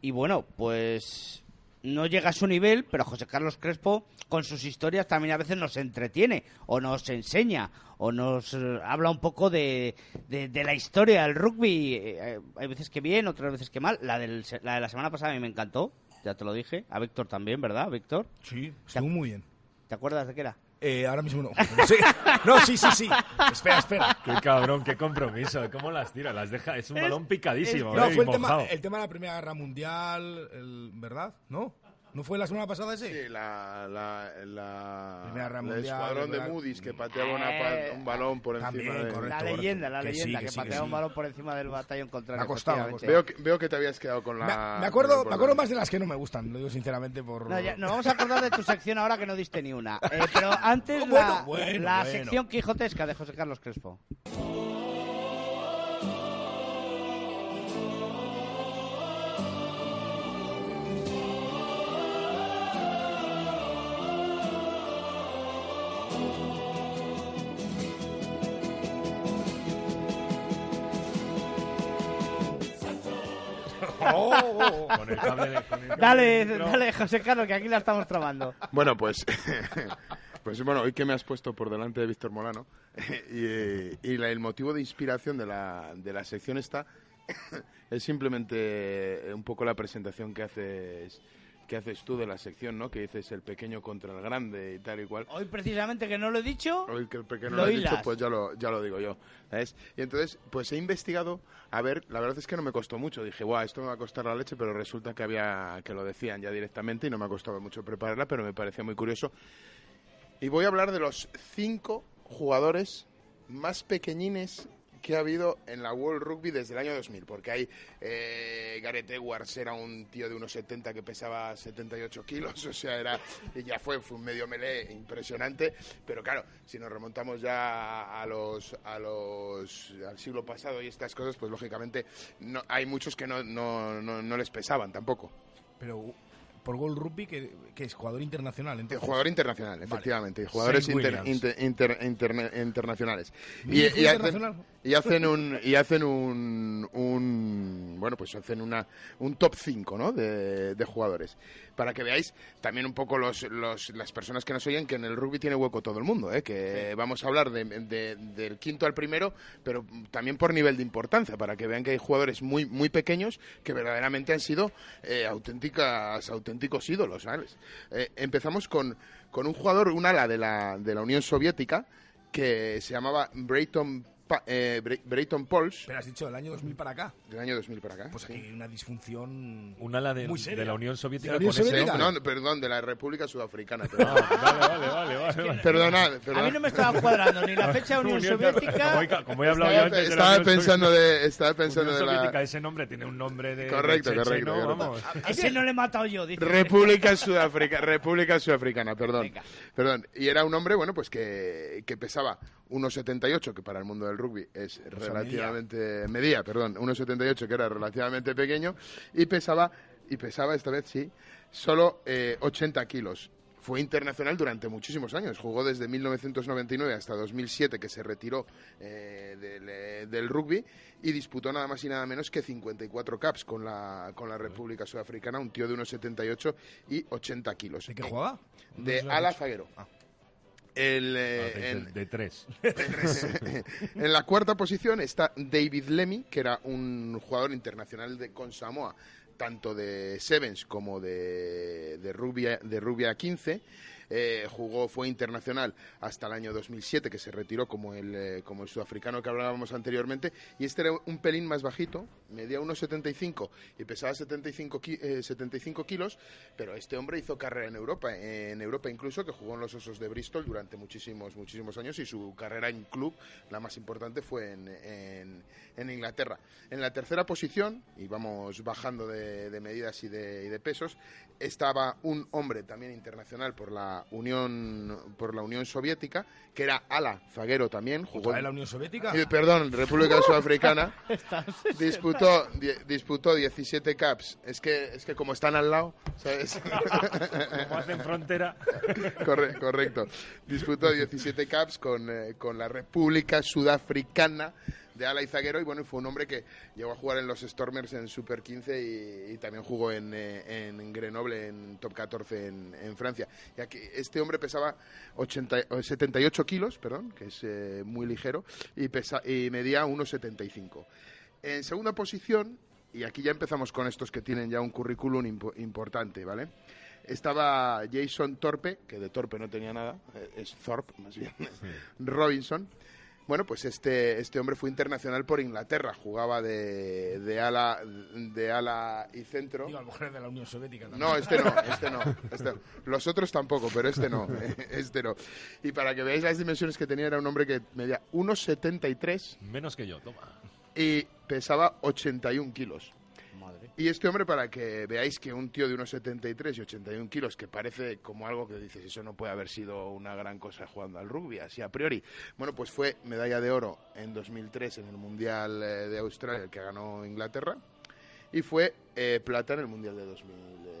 y bueno, pues no llega a su nivel, pero José Carlos Crespo con sus historias también a veces nos entretiene, o nos enseña, o nos eh, habla un poco de, de, de la historia del rugby. Eh, hay veces que bien, otras veces que mal. La, del, la de la semana pasada a mí me encantó, ya te lo dije. A Víctor también, ¿verdad, Víctor? Sí, estuvo muy bien. ¿Te acuerdas de qué era? Eh, ahora mismo no. No, sé. no, sí, sí, sí. Espera, espera. Qué cabrón, qué compromiso. ¿Cómo las tira? Las deja. Es un balón picadísimo. No, ¿eh? fue el tema, mojado. el tema de la Primera Guerra Mundial, el- ¿verdad? ¿No? ¿No fue la semana pasada ese? Sí, la, la, la- Primera Mundial, escuadrón de. Moody's que pateaba una Eh, un balón por encima también, de... correcto. La leyenda, la Que sí, leyenda, que que, sí, que patea un sí. balón por encima del batallón contrario. Me ha costado, efectivamente. Veo que, veo que te habías quedado con la... Me, acuerdo, me acuerdo más de las que no me gustan, lo digo sinceramente por... No, ya- nos vamos a acordar de tu sección ahora que no diste ni una. Eh, pero antes [LAUGHS] Bueno, la, bueno, la bueno. sección quijotesca de José Carlos Crespo. Oh, [LAUGHS] Con el cable, con el cable Dale, dale, José Carlos, que aquí la estamos tramando. Bueno, pues, [LAUGHS] pues bueno, hoy que me has puesto por delante de Víctor Molano [LAUGHS] y, eh, y la- el motivo de inspiración de la, de la sección esta es simplemente eh, un poco la presentación que haces que haces tú de la sección, ¿no? Que dices el pequeño contra el grande y tal y cual. Hoy precisamente que no lo he dicho, Hoy que el pequeño Lo lo has dicho, pues ya lo, ya lo digo yo. ¿sabes? Y entonces, pues he investigado, a ver, la verdad es que no me costó mucho. Dije, guau, esto me va a costar la leche, pero resulta que había, que lo decían ya directamente y no me ha costado mucho prepararla, pero me parecía muy curioso. Y voy a hablar de los cinco jugadores más pequeñines que ha habido en la World Rugby desde el año 2000, porque hay eh, Gareth Edwards era un tío de unos 70 que pesaba 78 kilos, [LAUGHS] o sea, era y ya fue, fue un medio melee impresionante, pero claro, si nos remontamos ya a los, a los al siglo pasado y estas cosas, pues lógicamente no, hay muchos que no, no, no, no les pesaban tampoco. Pero por Gol Rugby, que, que es jugador internacional. Entonces. jugador internacional, Vale. efectivamente, y jugadores inter- inter- internacionales. ¿Y hacen, internacional? y hacen un y hacen un, un- bueno, pues hacen una un top 5, ¿no? de, de jugadores. Para que veáis también un poco los, los- las personas que nos oyen que en el rugby tiene hueco todo el mundo, ¿eh? que vamos a hablar de- de- del quinto al primero, pero también por nivel de importancia, para que vean que hay jugadores muy muy pequeños que verdaderamente han sido eh, auténticas auténticos ídolos, ¿sabes? Eh, empezamos con, con un jugador, un ala de la, de la Unión Soviética, que se llamaba Brayton Pa- eh, Bre- Brayton Pauls. Pero has dicho del año 2000 para acá. Del año 2000 para acá. Pues aquí hay una disfunción Un ala de, muy seria. de la Unión Soviética ¿De la Unión con ese Soviética? nombre. No, perdón, de la República Sudafricana. vale, vale, vale, vale, vale. Perdona, A mí no me estaba cuadrando ni la [LAUGHS] fecha de Unión Unión- Soviética. Como he, hablado yo Estaba, antes de la estaba Unión pensando Soviética. de, estaba pensando Unión de Soviética, la ese nombre tiene un nombre de Correcto, de correcto, correcto. vamos. Ese no le he matado yo, dice. República Sudafrica, República Sudafricana, perdón. Venga. Perdón. Y era un hombre, bueno, pues que, que pesaba 1,78, que para el mundo del rugby es relativamente... Medía, perdón, 1,78, que era relativamente pequeño, y pesaba, y pesaba esta vez, sí, solo eh, 80 kilos. Fue internacional durante muchísimos años. Jugó desde 1999 hasta 2007, que se retiró eh, del, eh, del rugby y disputó nada más y nada menos que 54 caps con la, con la República Sudafricana. Un tío de unos 78 y 80 kilos. ¿De qué jugaba? De No ala zaguero. El, eh, de, en- de- de tres. [LAUGHS] en la cuarta posición está David Lemmy, que era un jugador internacional de, con Samoa, tanto de Sevens como de, de, rugby, a- de rugby a 15. Eh, jugó, fue internacional hasta el año 2007, que se retiró como el, eh, como el sudafricano que hablábamos anteriormente. Y este era un pelín más bajito, medía 1,75 y pesaba 75, ki- eh, 75 kilos, pero este hombre hizo carrera en Europa, en Europa incluso, que jugó en los Osos de Bristol durante muchísimos, muchísimos años y su carrera en club, la más importante, fue en, en- Inglaterra. En la tercera posición, y vamos bajando de, medidas y de pesos, estaba un hombre también internacional por la Unión, por la Unión Soviética, que era ala zaguero también, jugó ¿Otra vez la Unión Soviética? Eh, perdón, República Sudafricana. [LAUGHS] Disputó, di- disputó 17 caps. Es que, es que como están al lado, ¿sabes? [LAUGHS] Como hacen frontera. [LAUGHS] Corre- correcto. Disputó 17 caps con, eh, con la República Sudafricana de ala y zaguero y bueno, fue un hombre que llegó a jugar en los Stormers en Super 15 y, y también jugó en, eh, en Grenoble en Top 14 en, en Francia. Y aquí, este hombre pesaba 80, o 78 kilos, perdón, que es eh, muy ligero, y, pesa, y medía 1,75. En segunda posición, y aquí ya empezamos con estos que tienen ya un currículum impo- importante, ¿vale? Estaba Jason Torpe, que de Torpe no tenía nada, eh, es Thorpe más bien, [LAUGHS] Robinson. Bueno, pues este, este hombre fue internacional por Inglaterra, jugaba de, de, ala, de ala y centro. Digo, a lo mejor es de la Unión Soviética también. No, este no, [LAUGHS] este no, este no. Los otros tampoco, pero este no, [LAUGHS] este no. Y para que veáis las dimensiones que tenía, era un hombre que medía 1,73 Menos que yo, toma. y pesaba 81 kilos. Madre. Y este hombre, para que veáis que un tío de unos 73 y 81 kilos, que parece como algo que dices, eso no puede haber sido una gran cosa jugando al rugby, así a priori. Bueno, pues fue medalla de oro en 2003 en el Mundial eh, de Australia, el que ganó Inglaterra, y fue eh, plata en el Mundial de, 2000, eh, de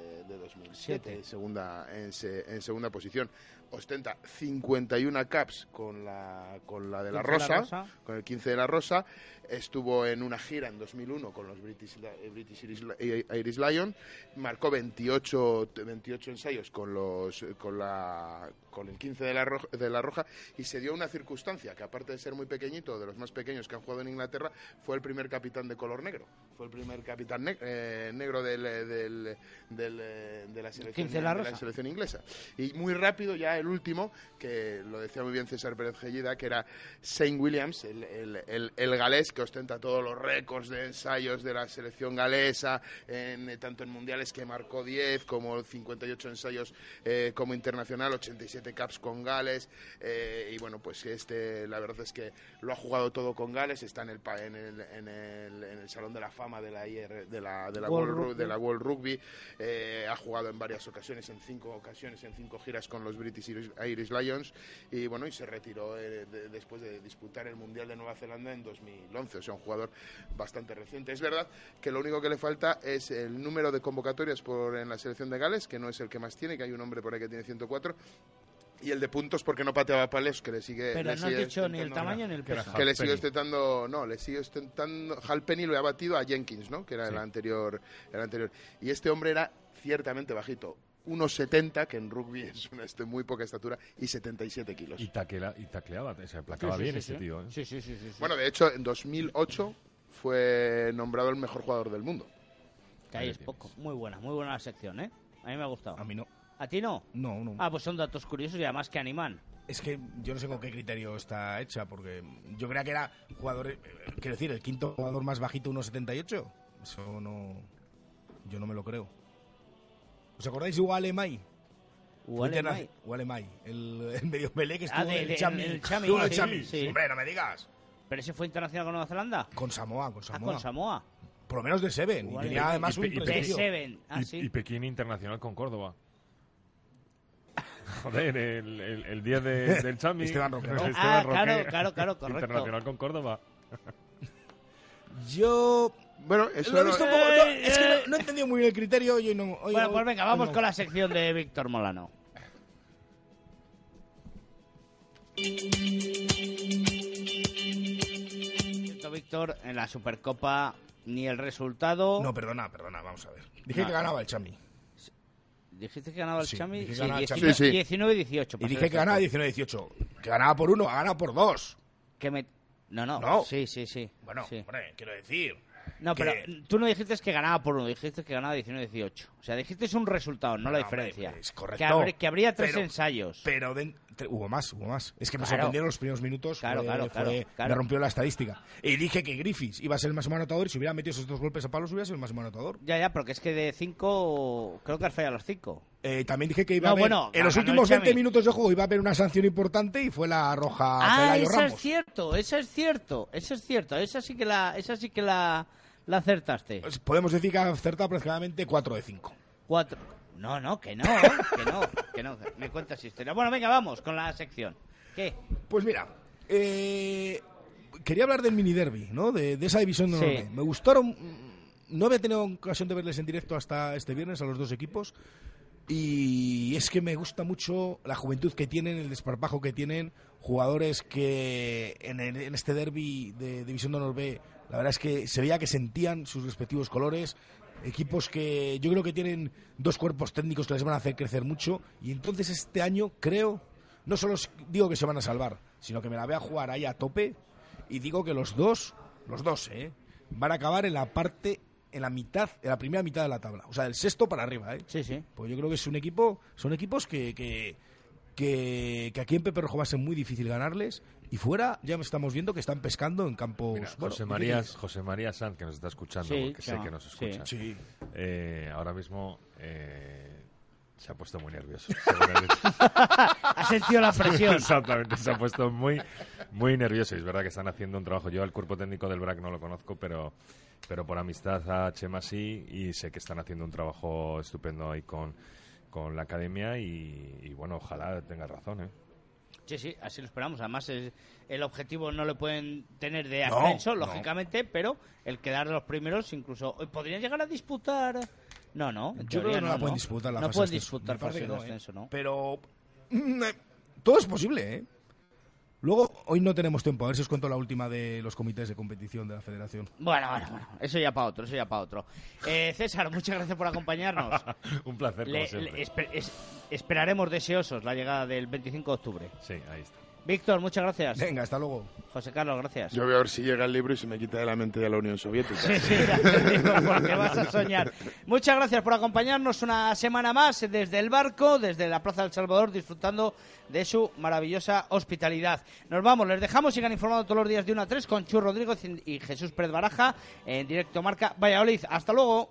2007, Siete. en segunda, en, se- en segunda posición. Ostenta 51 caps con la, con la de la 15 de la Rosa, con el 15 de la Rosa. Estuvo en una gira en 2001 con los British, eh, British Irish, eh, Irish Lions. Marcó 28, 28 ensayos con, los, con, la, con el 15 de la, Ro- de la Roja y se dio una circunstancia que aparte de ser muy pequeñito, de los más pequeños que han jugado en Inglaterra, fue el primer capitán de color negro. Fue el primer capitán ne- eh, negro del, eh, del, del, de, la selección, 15 de la de Rosa. selección inglesa. Y muy rápido ya el último, que lo decía muy bien César Pérez Gellida, que era Saint Williams, el, el, el- el galés que ostenta todos los récords de ensayos de la selección galesa, en, eh, tanto en mundiales que marcó 10, como 58 ensayos eh, como internacional, 87 caps con Gales. eh, y bueno, pues este, la verdad es que lo ha jugado todo con Gales, está en el, en el, en el, en el Salón de la Fama de la, IR de la, de la World World, Ru- Rugby. de la World Rugby. eh, ha jugado en varias ocasiones, en cinco ocasiones, en cinco giras con los British Irish, Lions. Y bueno, y se retiró eh, de- después de disputar el Mundial de Nueva Zelanda en 2011. O sea, un jugador bastante reciente. Es verdad que lo único que le falta es el número de convocatorias por, en la selección de Gales, que no es el que más tiene, que hay un hombre por ahí que tiene 104. Y el de puntos porque no pateaba palos, que le sigue. Pero le no has sigue dicho ni el tamaño ni el peso. que le sigue ostentando, no, le sigue ostentando, Halpenny lo ha batido a Jenkins, ¿no? Que era el anterior, el anterior. Y este hombre era ciertamente bajito, 1,70, que en rugby [LAUGHS] es una este, muy poca estatura, y 77 kilos. Y, taquela, y tacleaba, se aplacaba Sí, bien sí, ese sí. tío. ¿eh? Sí, sí, sí, sí, sí. Bueno, de hecho, en 2008 fue nombrado el mejor jugador del mundo. Que ahí es poco. Muy buena, muy buena la sección, ¿eh? A mí me ha gustado. A mí no. ¿A ti no? No, no. Ah, pues son datos curiosos y además que animan. Es que yo no sé con qué criterio está hecha, porque yo creía que era jugador, eh, quiero decir, el quinto jugador más bajito, 1.78. Eso no. Yo no me lo creo. ¿Os acordáis de Ualemay? Ualemay. Ualemay, el, el medio pelé que estuvo Ah, de- en el Chami. el Chami, Estuvo el sí, Chami. sí. Hombre, no me digas. ¿Pero ese fue internacional con Nueva Zelanda? Con Samoa, con Ah, Samoa. con Samoa. Por lo menos de Seven. Y tenía además Y- un y- y- prestigio. De Seven. Ah, y, sí. y Pekín internacional con Córdoba. [LAUGHS] Joder, el, el, el día de- del Chami. Esteban Roque. Esteban Ah, Roque, claro, claro, claro, correcto. Internacional con Córdoba. Yo Bueno, eso lo he no- visto un poco. Eh, no, es que eh. no, no he entendido muy bien el criterio. Hoy no, hoy Bueno, no- pues venga, vamos no. con la sección de Víctor Molano. Víctor, en la Supercopa ni el resultado. No, perdona, perdona, vamos a ver. Dije No. que ganaba el Chami. ¿Dijiste que ganaba el Sí, Chami? dije que Sí, ganaba el Chami. 19, Sí, sí. 19-18. Y dije que ganaba exacto. 19-18. Que ganaba por uno, ha ganado por dos. Que me... No, no, No. Sí, sí, sí. Bueno, Sí. hombre, quiero decir. No, que- pero tú no dijiste que ganaba por uno, dijiste que ganaba 19-18. O sea, dijiste un resultado, no la hombre, diferencia. pues, correcto. que, habr- que habría tres Pero- ensayos. Pero hubo más, hubo más. Es que me sorprendieron los primeros minutos. Claro, fue- claro, fue-. Me rompió la estadística. Y dije que Griffiths iba a ser el máximo anotador y si hubiera metido esos dos golpes a palos hubiera sido el máximo anotador. Ya, ya, porque es que de 5 creo que has fallado los 5. Eh, también dije que iba No, a haber, bueno, en los últimos el Xavi. 20 minutos de juego iba a haber una sanción importante y fue la roja Ah, esa Ramos. es cierto, esa es cierto, esa es cierto, esa sí que la, esa sí que la, la acertaste. Pues Podemos decir que ha acertado aproximadamente 4 de 5. Cuatro. No, no, que no, que no, que no. Me cuentas historia. Bueno, venga, vamos con la sección. ¿Qué? Pues mira, eh, quería hablar del mini derby, ¿no? De, de esa división de Sí. Me gustaron. mm, No había tenido ocasión de verles en directo hasta este viernes a los dos equipos. Y es que me gusta mucho la juventud que tienen, el desparpajo que tienen, jugadores que en, el- en este derby de División de Honor B, la verdad es que se veía que sentían sus respectivos colores, equipos que yo creo que tienen dos cuerpos técnicos que les van a hacer crecer mucho, y entonces este año creo, no solo digo que se van a salvar, sino que me la voy a jugar ahí a tope, y digo que los dos, los dos, ¿eh? van a acabar en la parte en la mitad, en la primera mitad de la tabla. O sea, del sexto para arriba, ¿eh? Sí, sí. Pues yo creo que es un equipo, son equipos que, que, que, que aquí en Pepe Rojo va a ser muy difícil ganarles. Y fuera ya estamos viendo que están pescando en campos. Mira, bueno, José, María. José María Sanz, que nos está escuchando, Sí, porque sé que nos escucha, Sí. eh, ahora mismo eh, se ha puesto muy nervioso. [LAUGHS] Ha sentido la presión. [LAUGHS] Exactamente, se ha puesto muy, muy nervioso. Y es verdad que están haciendo un trabajo. Yo al cuerpo técnico del BRAC no lo conozco, pero, pero por amistad a Chema sí, y sé que están haciendo un trabajo estupendo ahí con, con la academia. Y, y bueno, ojalá tenga razón, ¿eh? Sí, sí, así lo esperamos. Además, es- el objetivo no lo pueden tener de No, ascenso, no. lógicamente, pero el quedar los primeros, incluso eh, podrían llegar a disputar. No, no, en Yo creo que no, la pueden disputar la No fase pueden de ascenso. disputar fase de no, ¿eh? ascenso, ¿no? Pero mm, eh, todo es posible, ¿eh? Luego, hoy no tenemos tiempo. A ver si os cuento la última de los comités de competición de la federación. Bueno, bueno, bueno, eso ya para otro, eso ya para otro. Eh, César, muchas gracias por acompañarnos. [LAUGHS] un placer, como Le- siempre. le- espe- es- esperaremos deseosos la llegada del 25 de octubre. Sí, ahí está. Víctor, muchas gracias. Venga, hasta luego. José Carlos, gracias. Yo voy a ver si llega el libro y se me quita de la mente de la Unión Soviética. Sí, sí, ya te digo, porque vas a soñar. Muchas gracias por acompañarnos una semana más desde el barco, desde la Plaza del Salvador, disfrutando de su maravillosa hospitalidad. Nos vamos, les dejamos, sigan informando todos los días de 1 a 3 con Chu Rodríguez y Jesús Pérez Baraja en directo marca Valladolid. Hasta luego.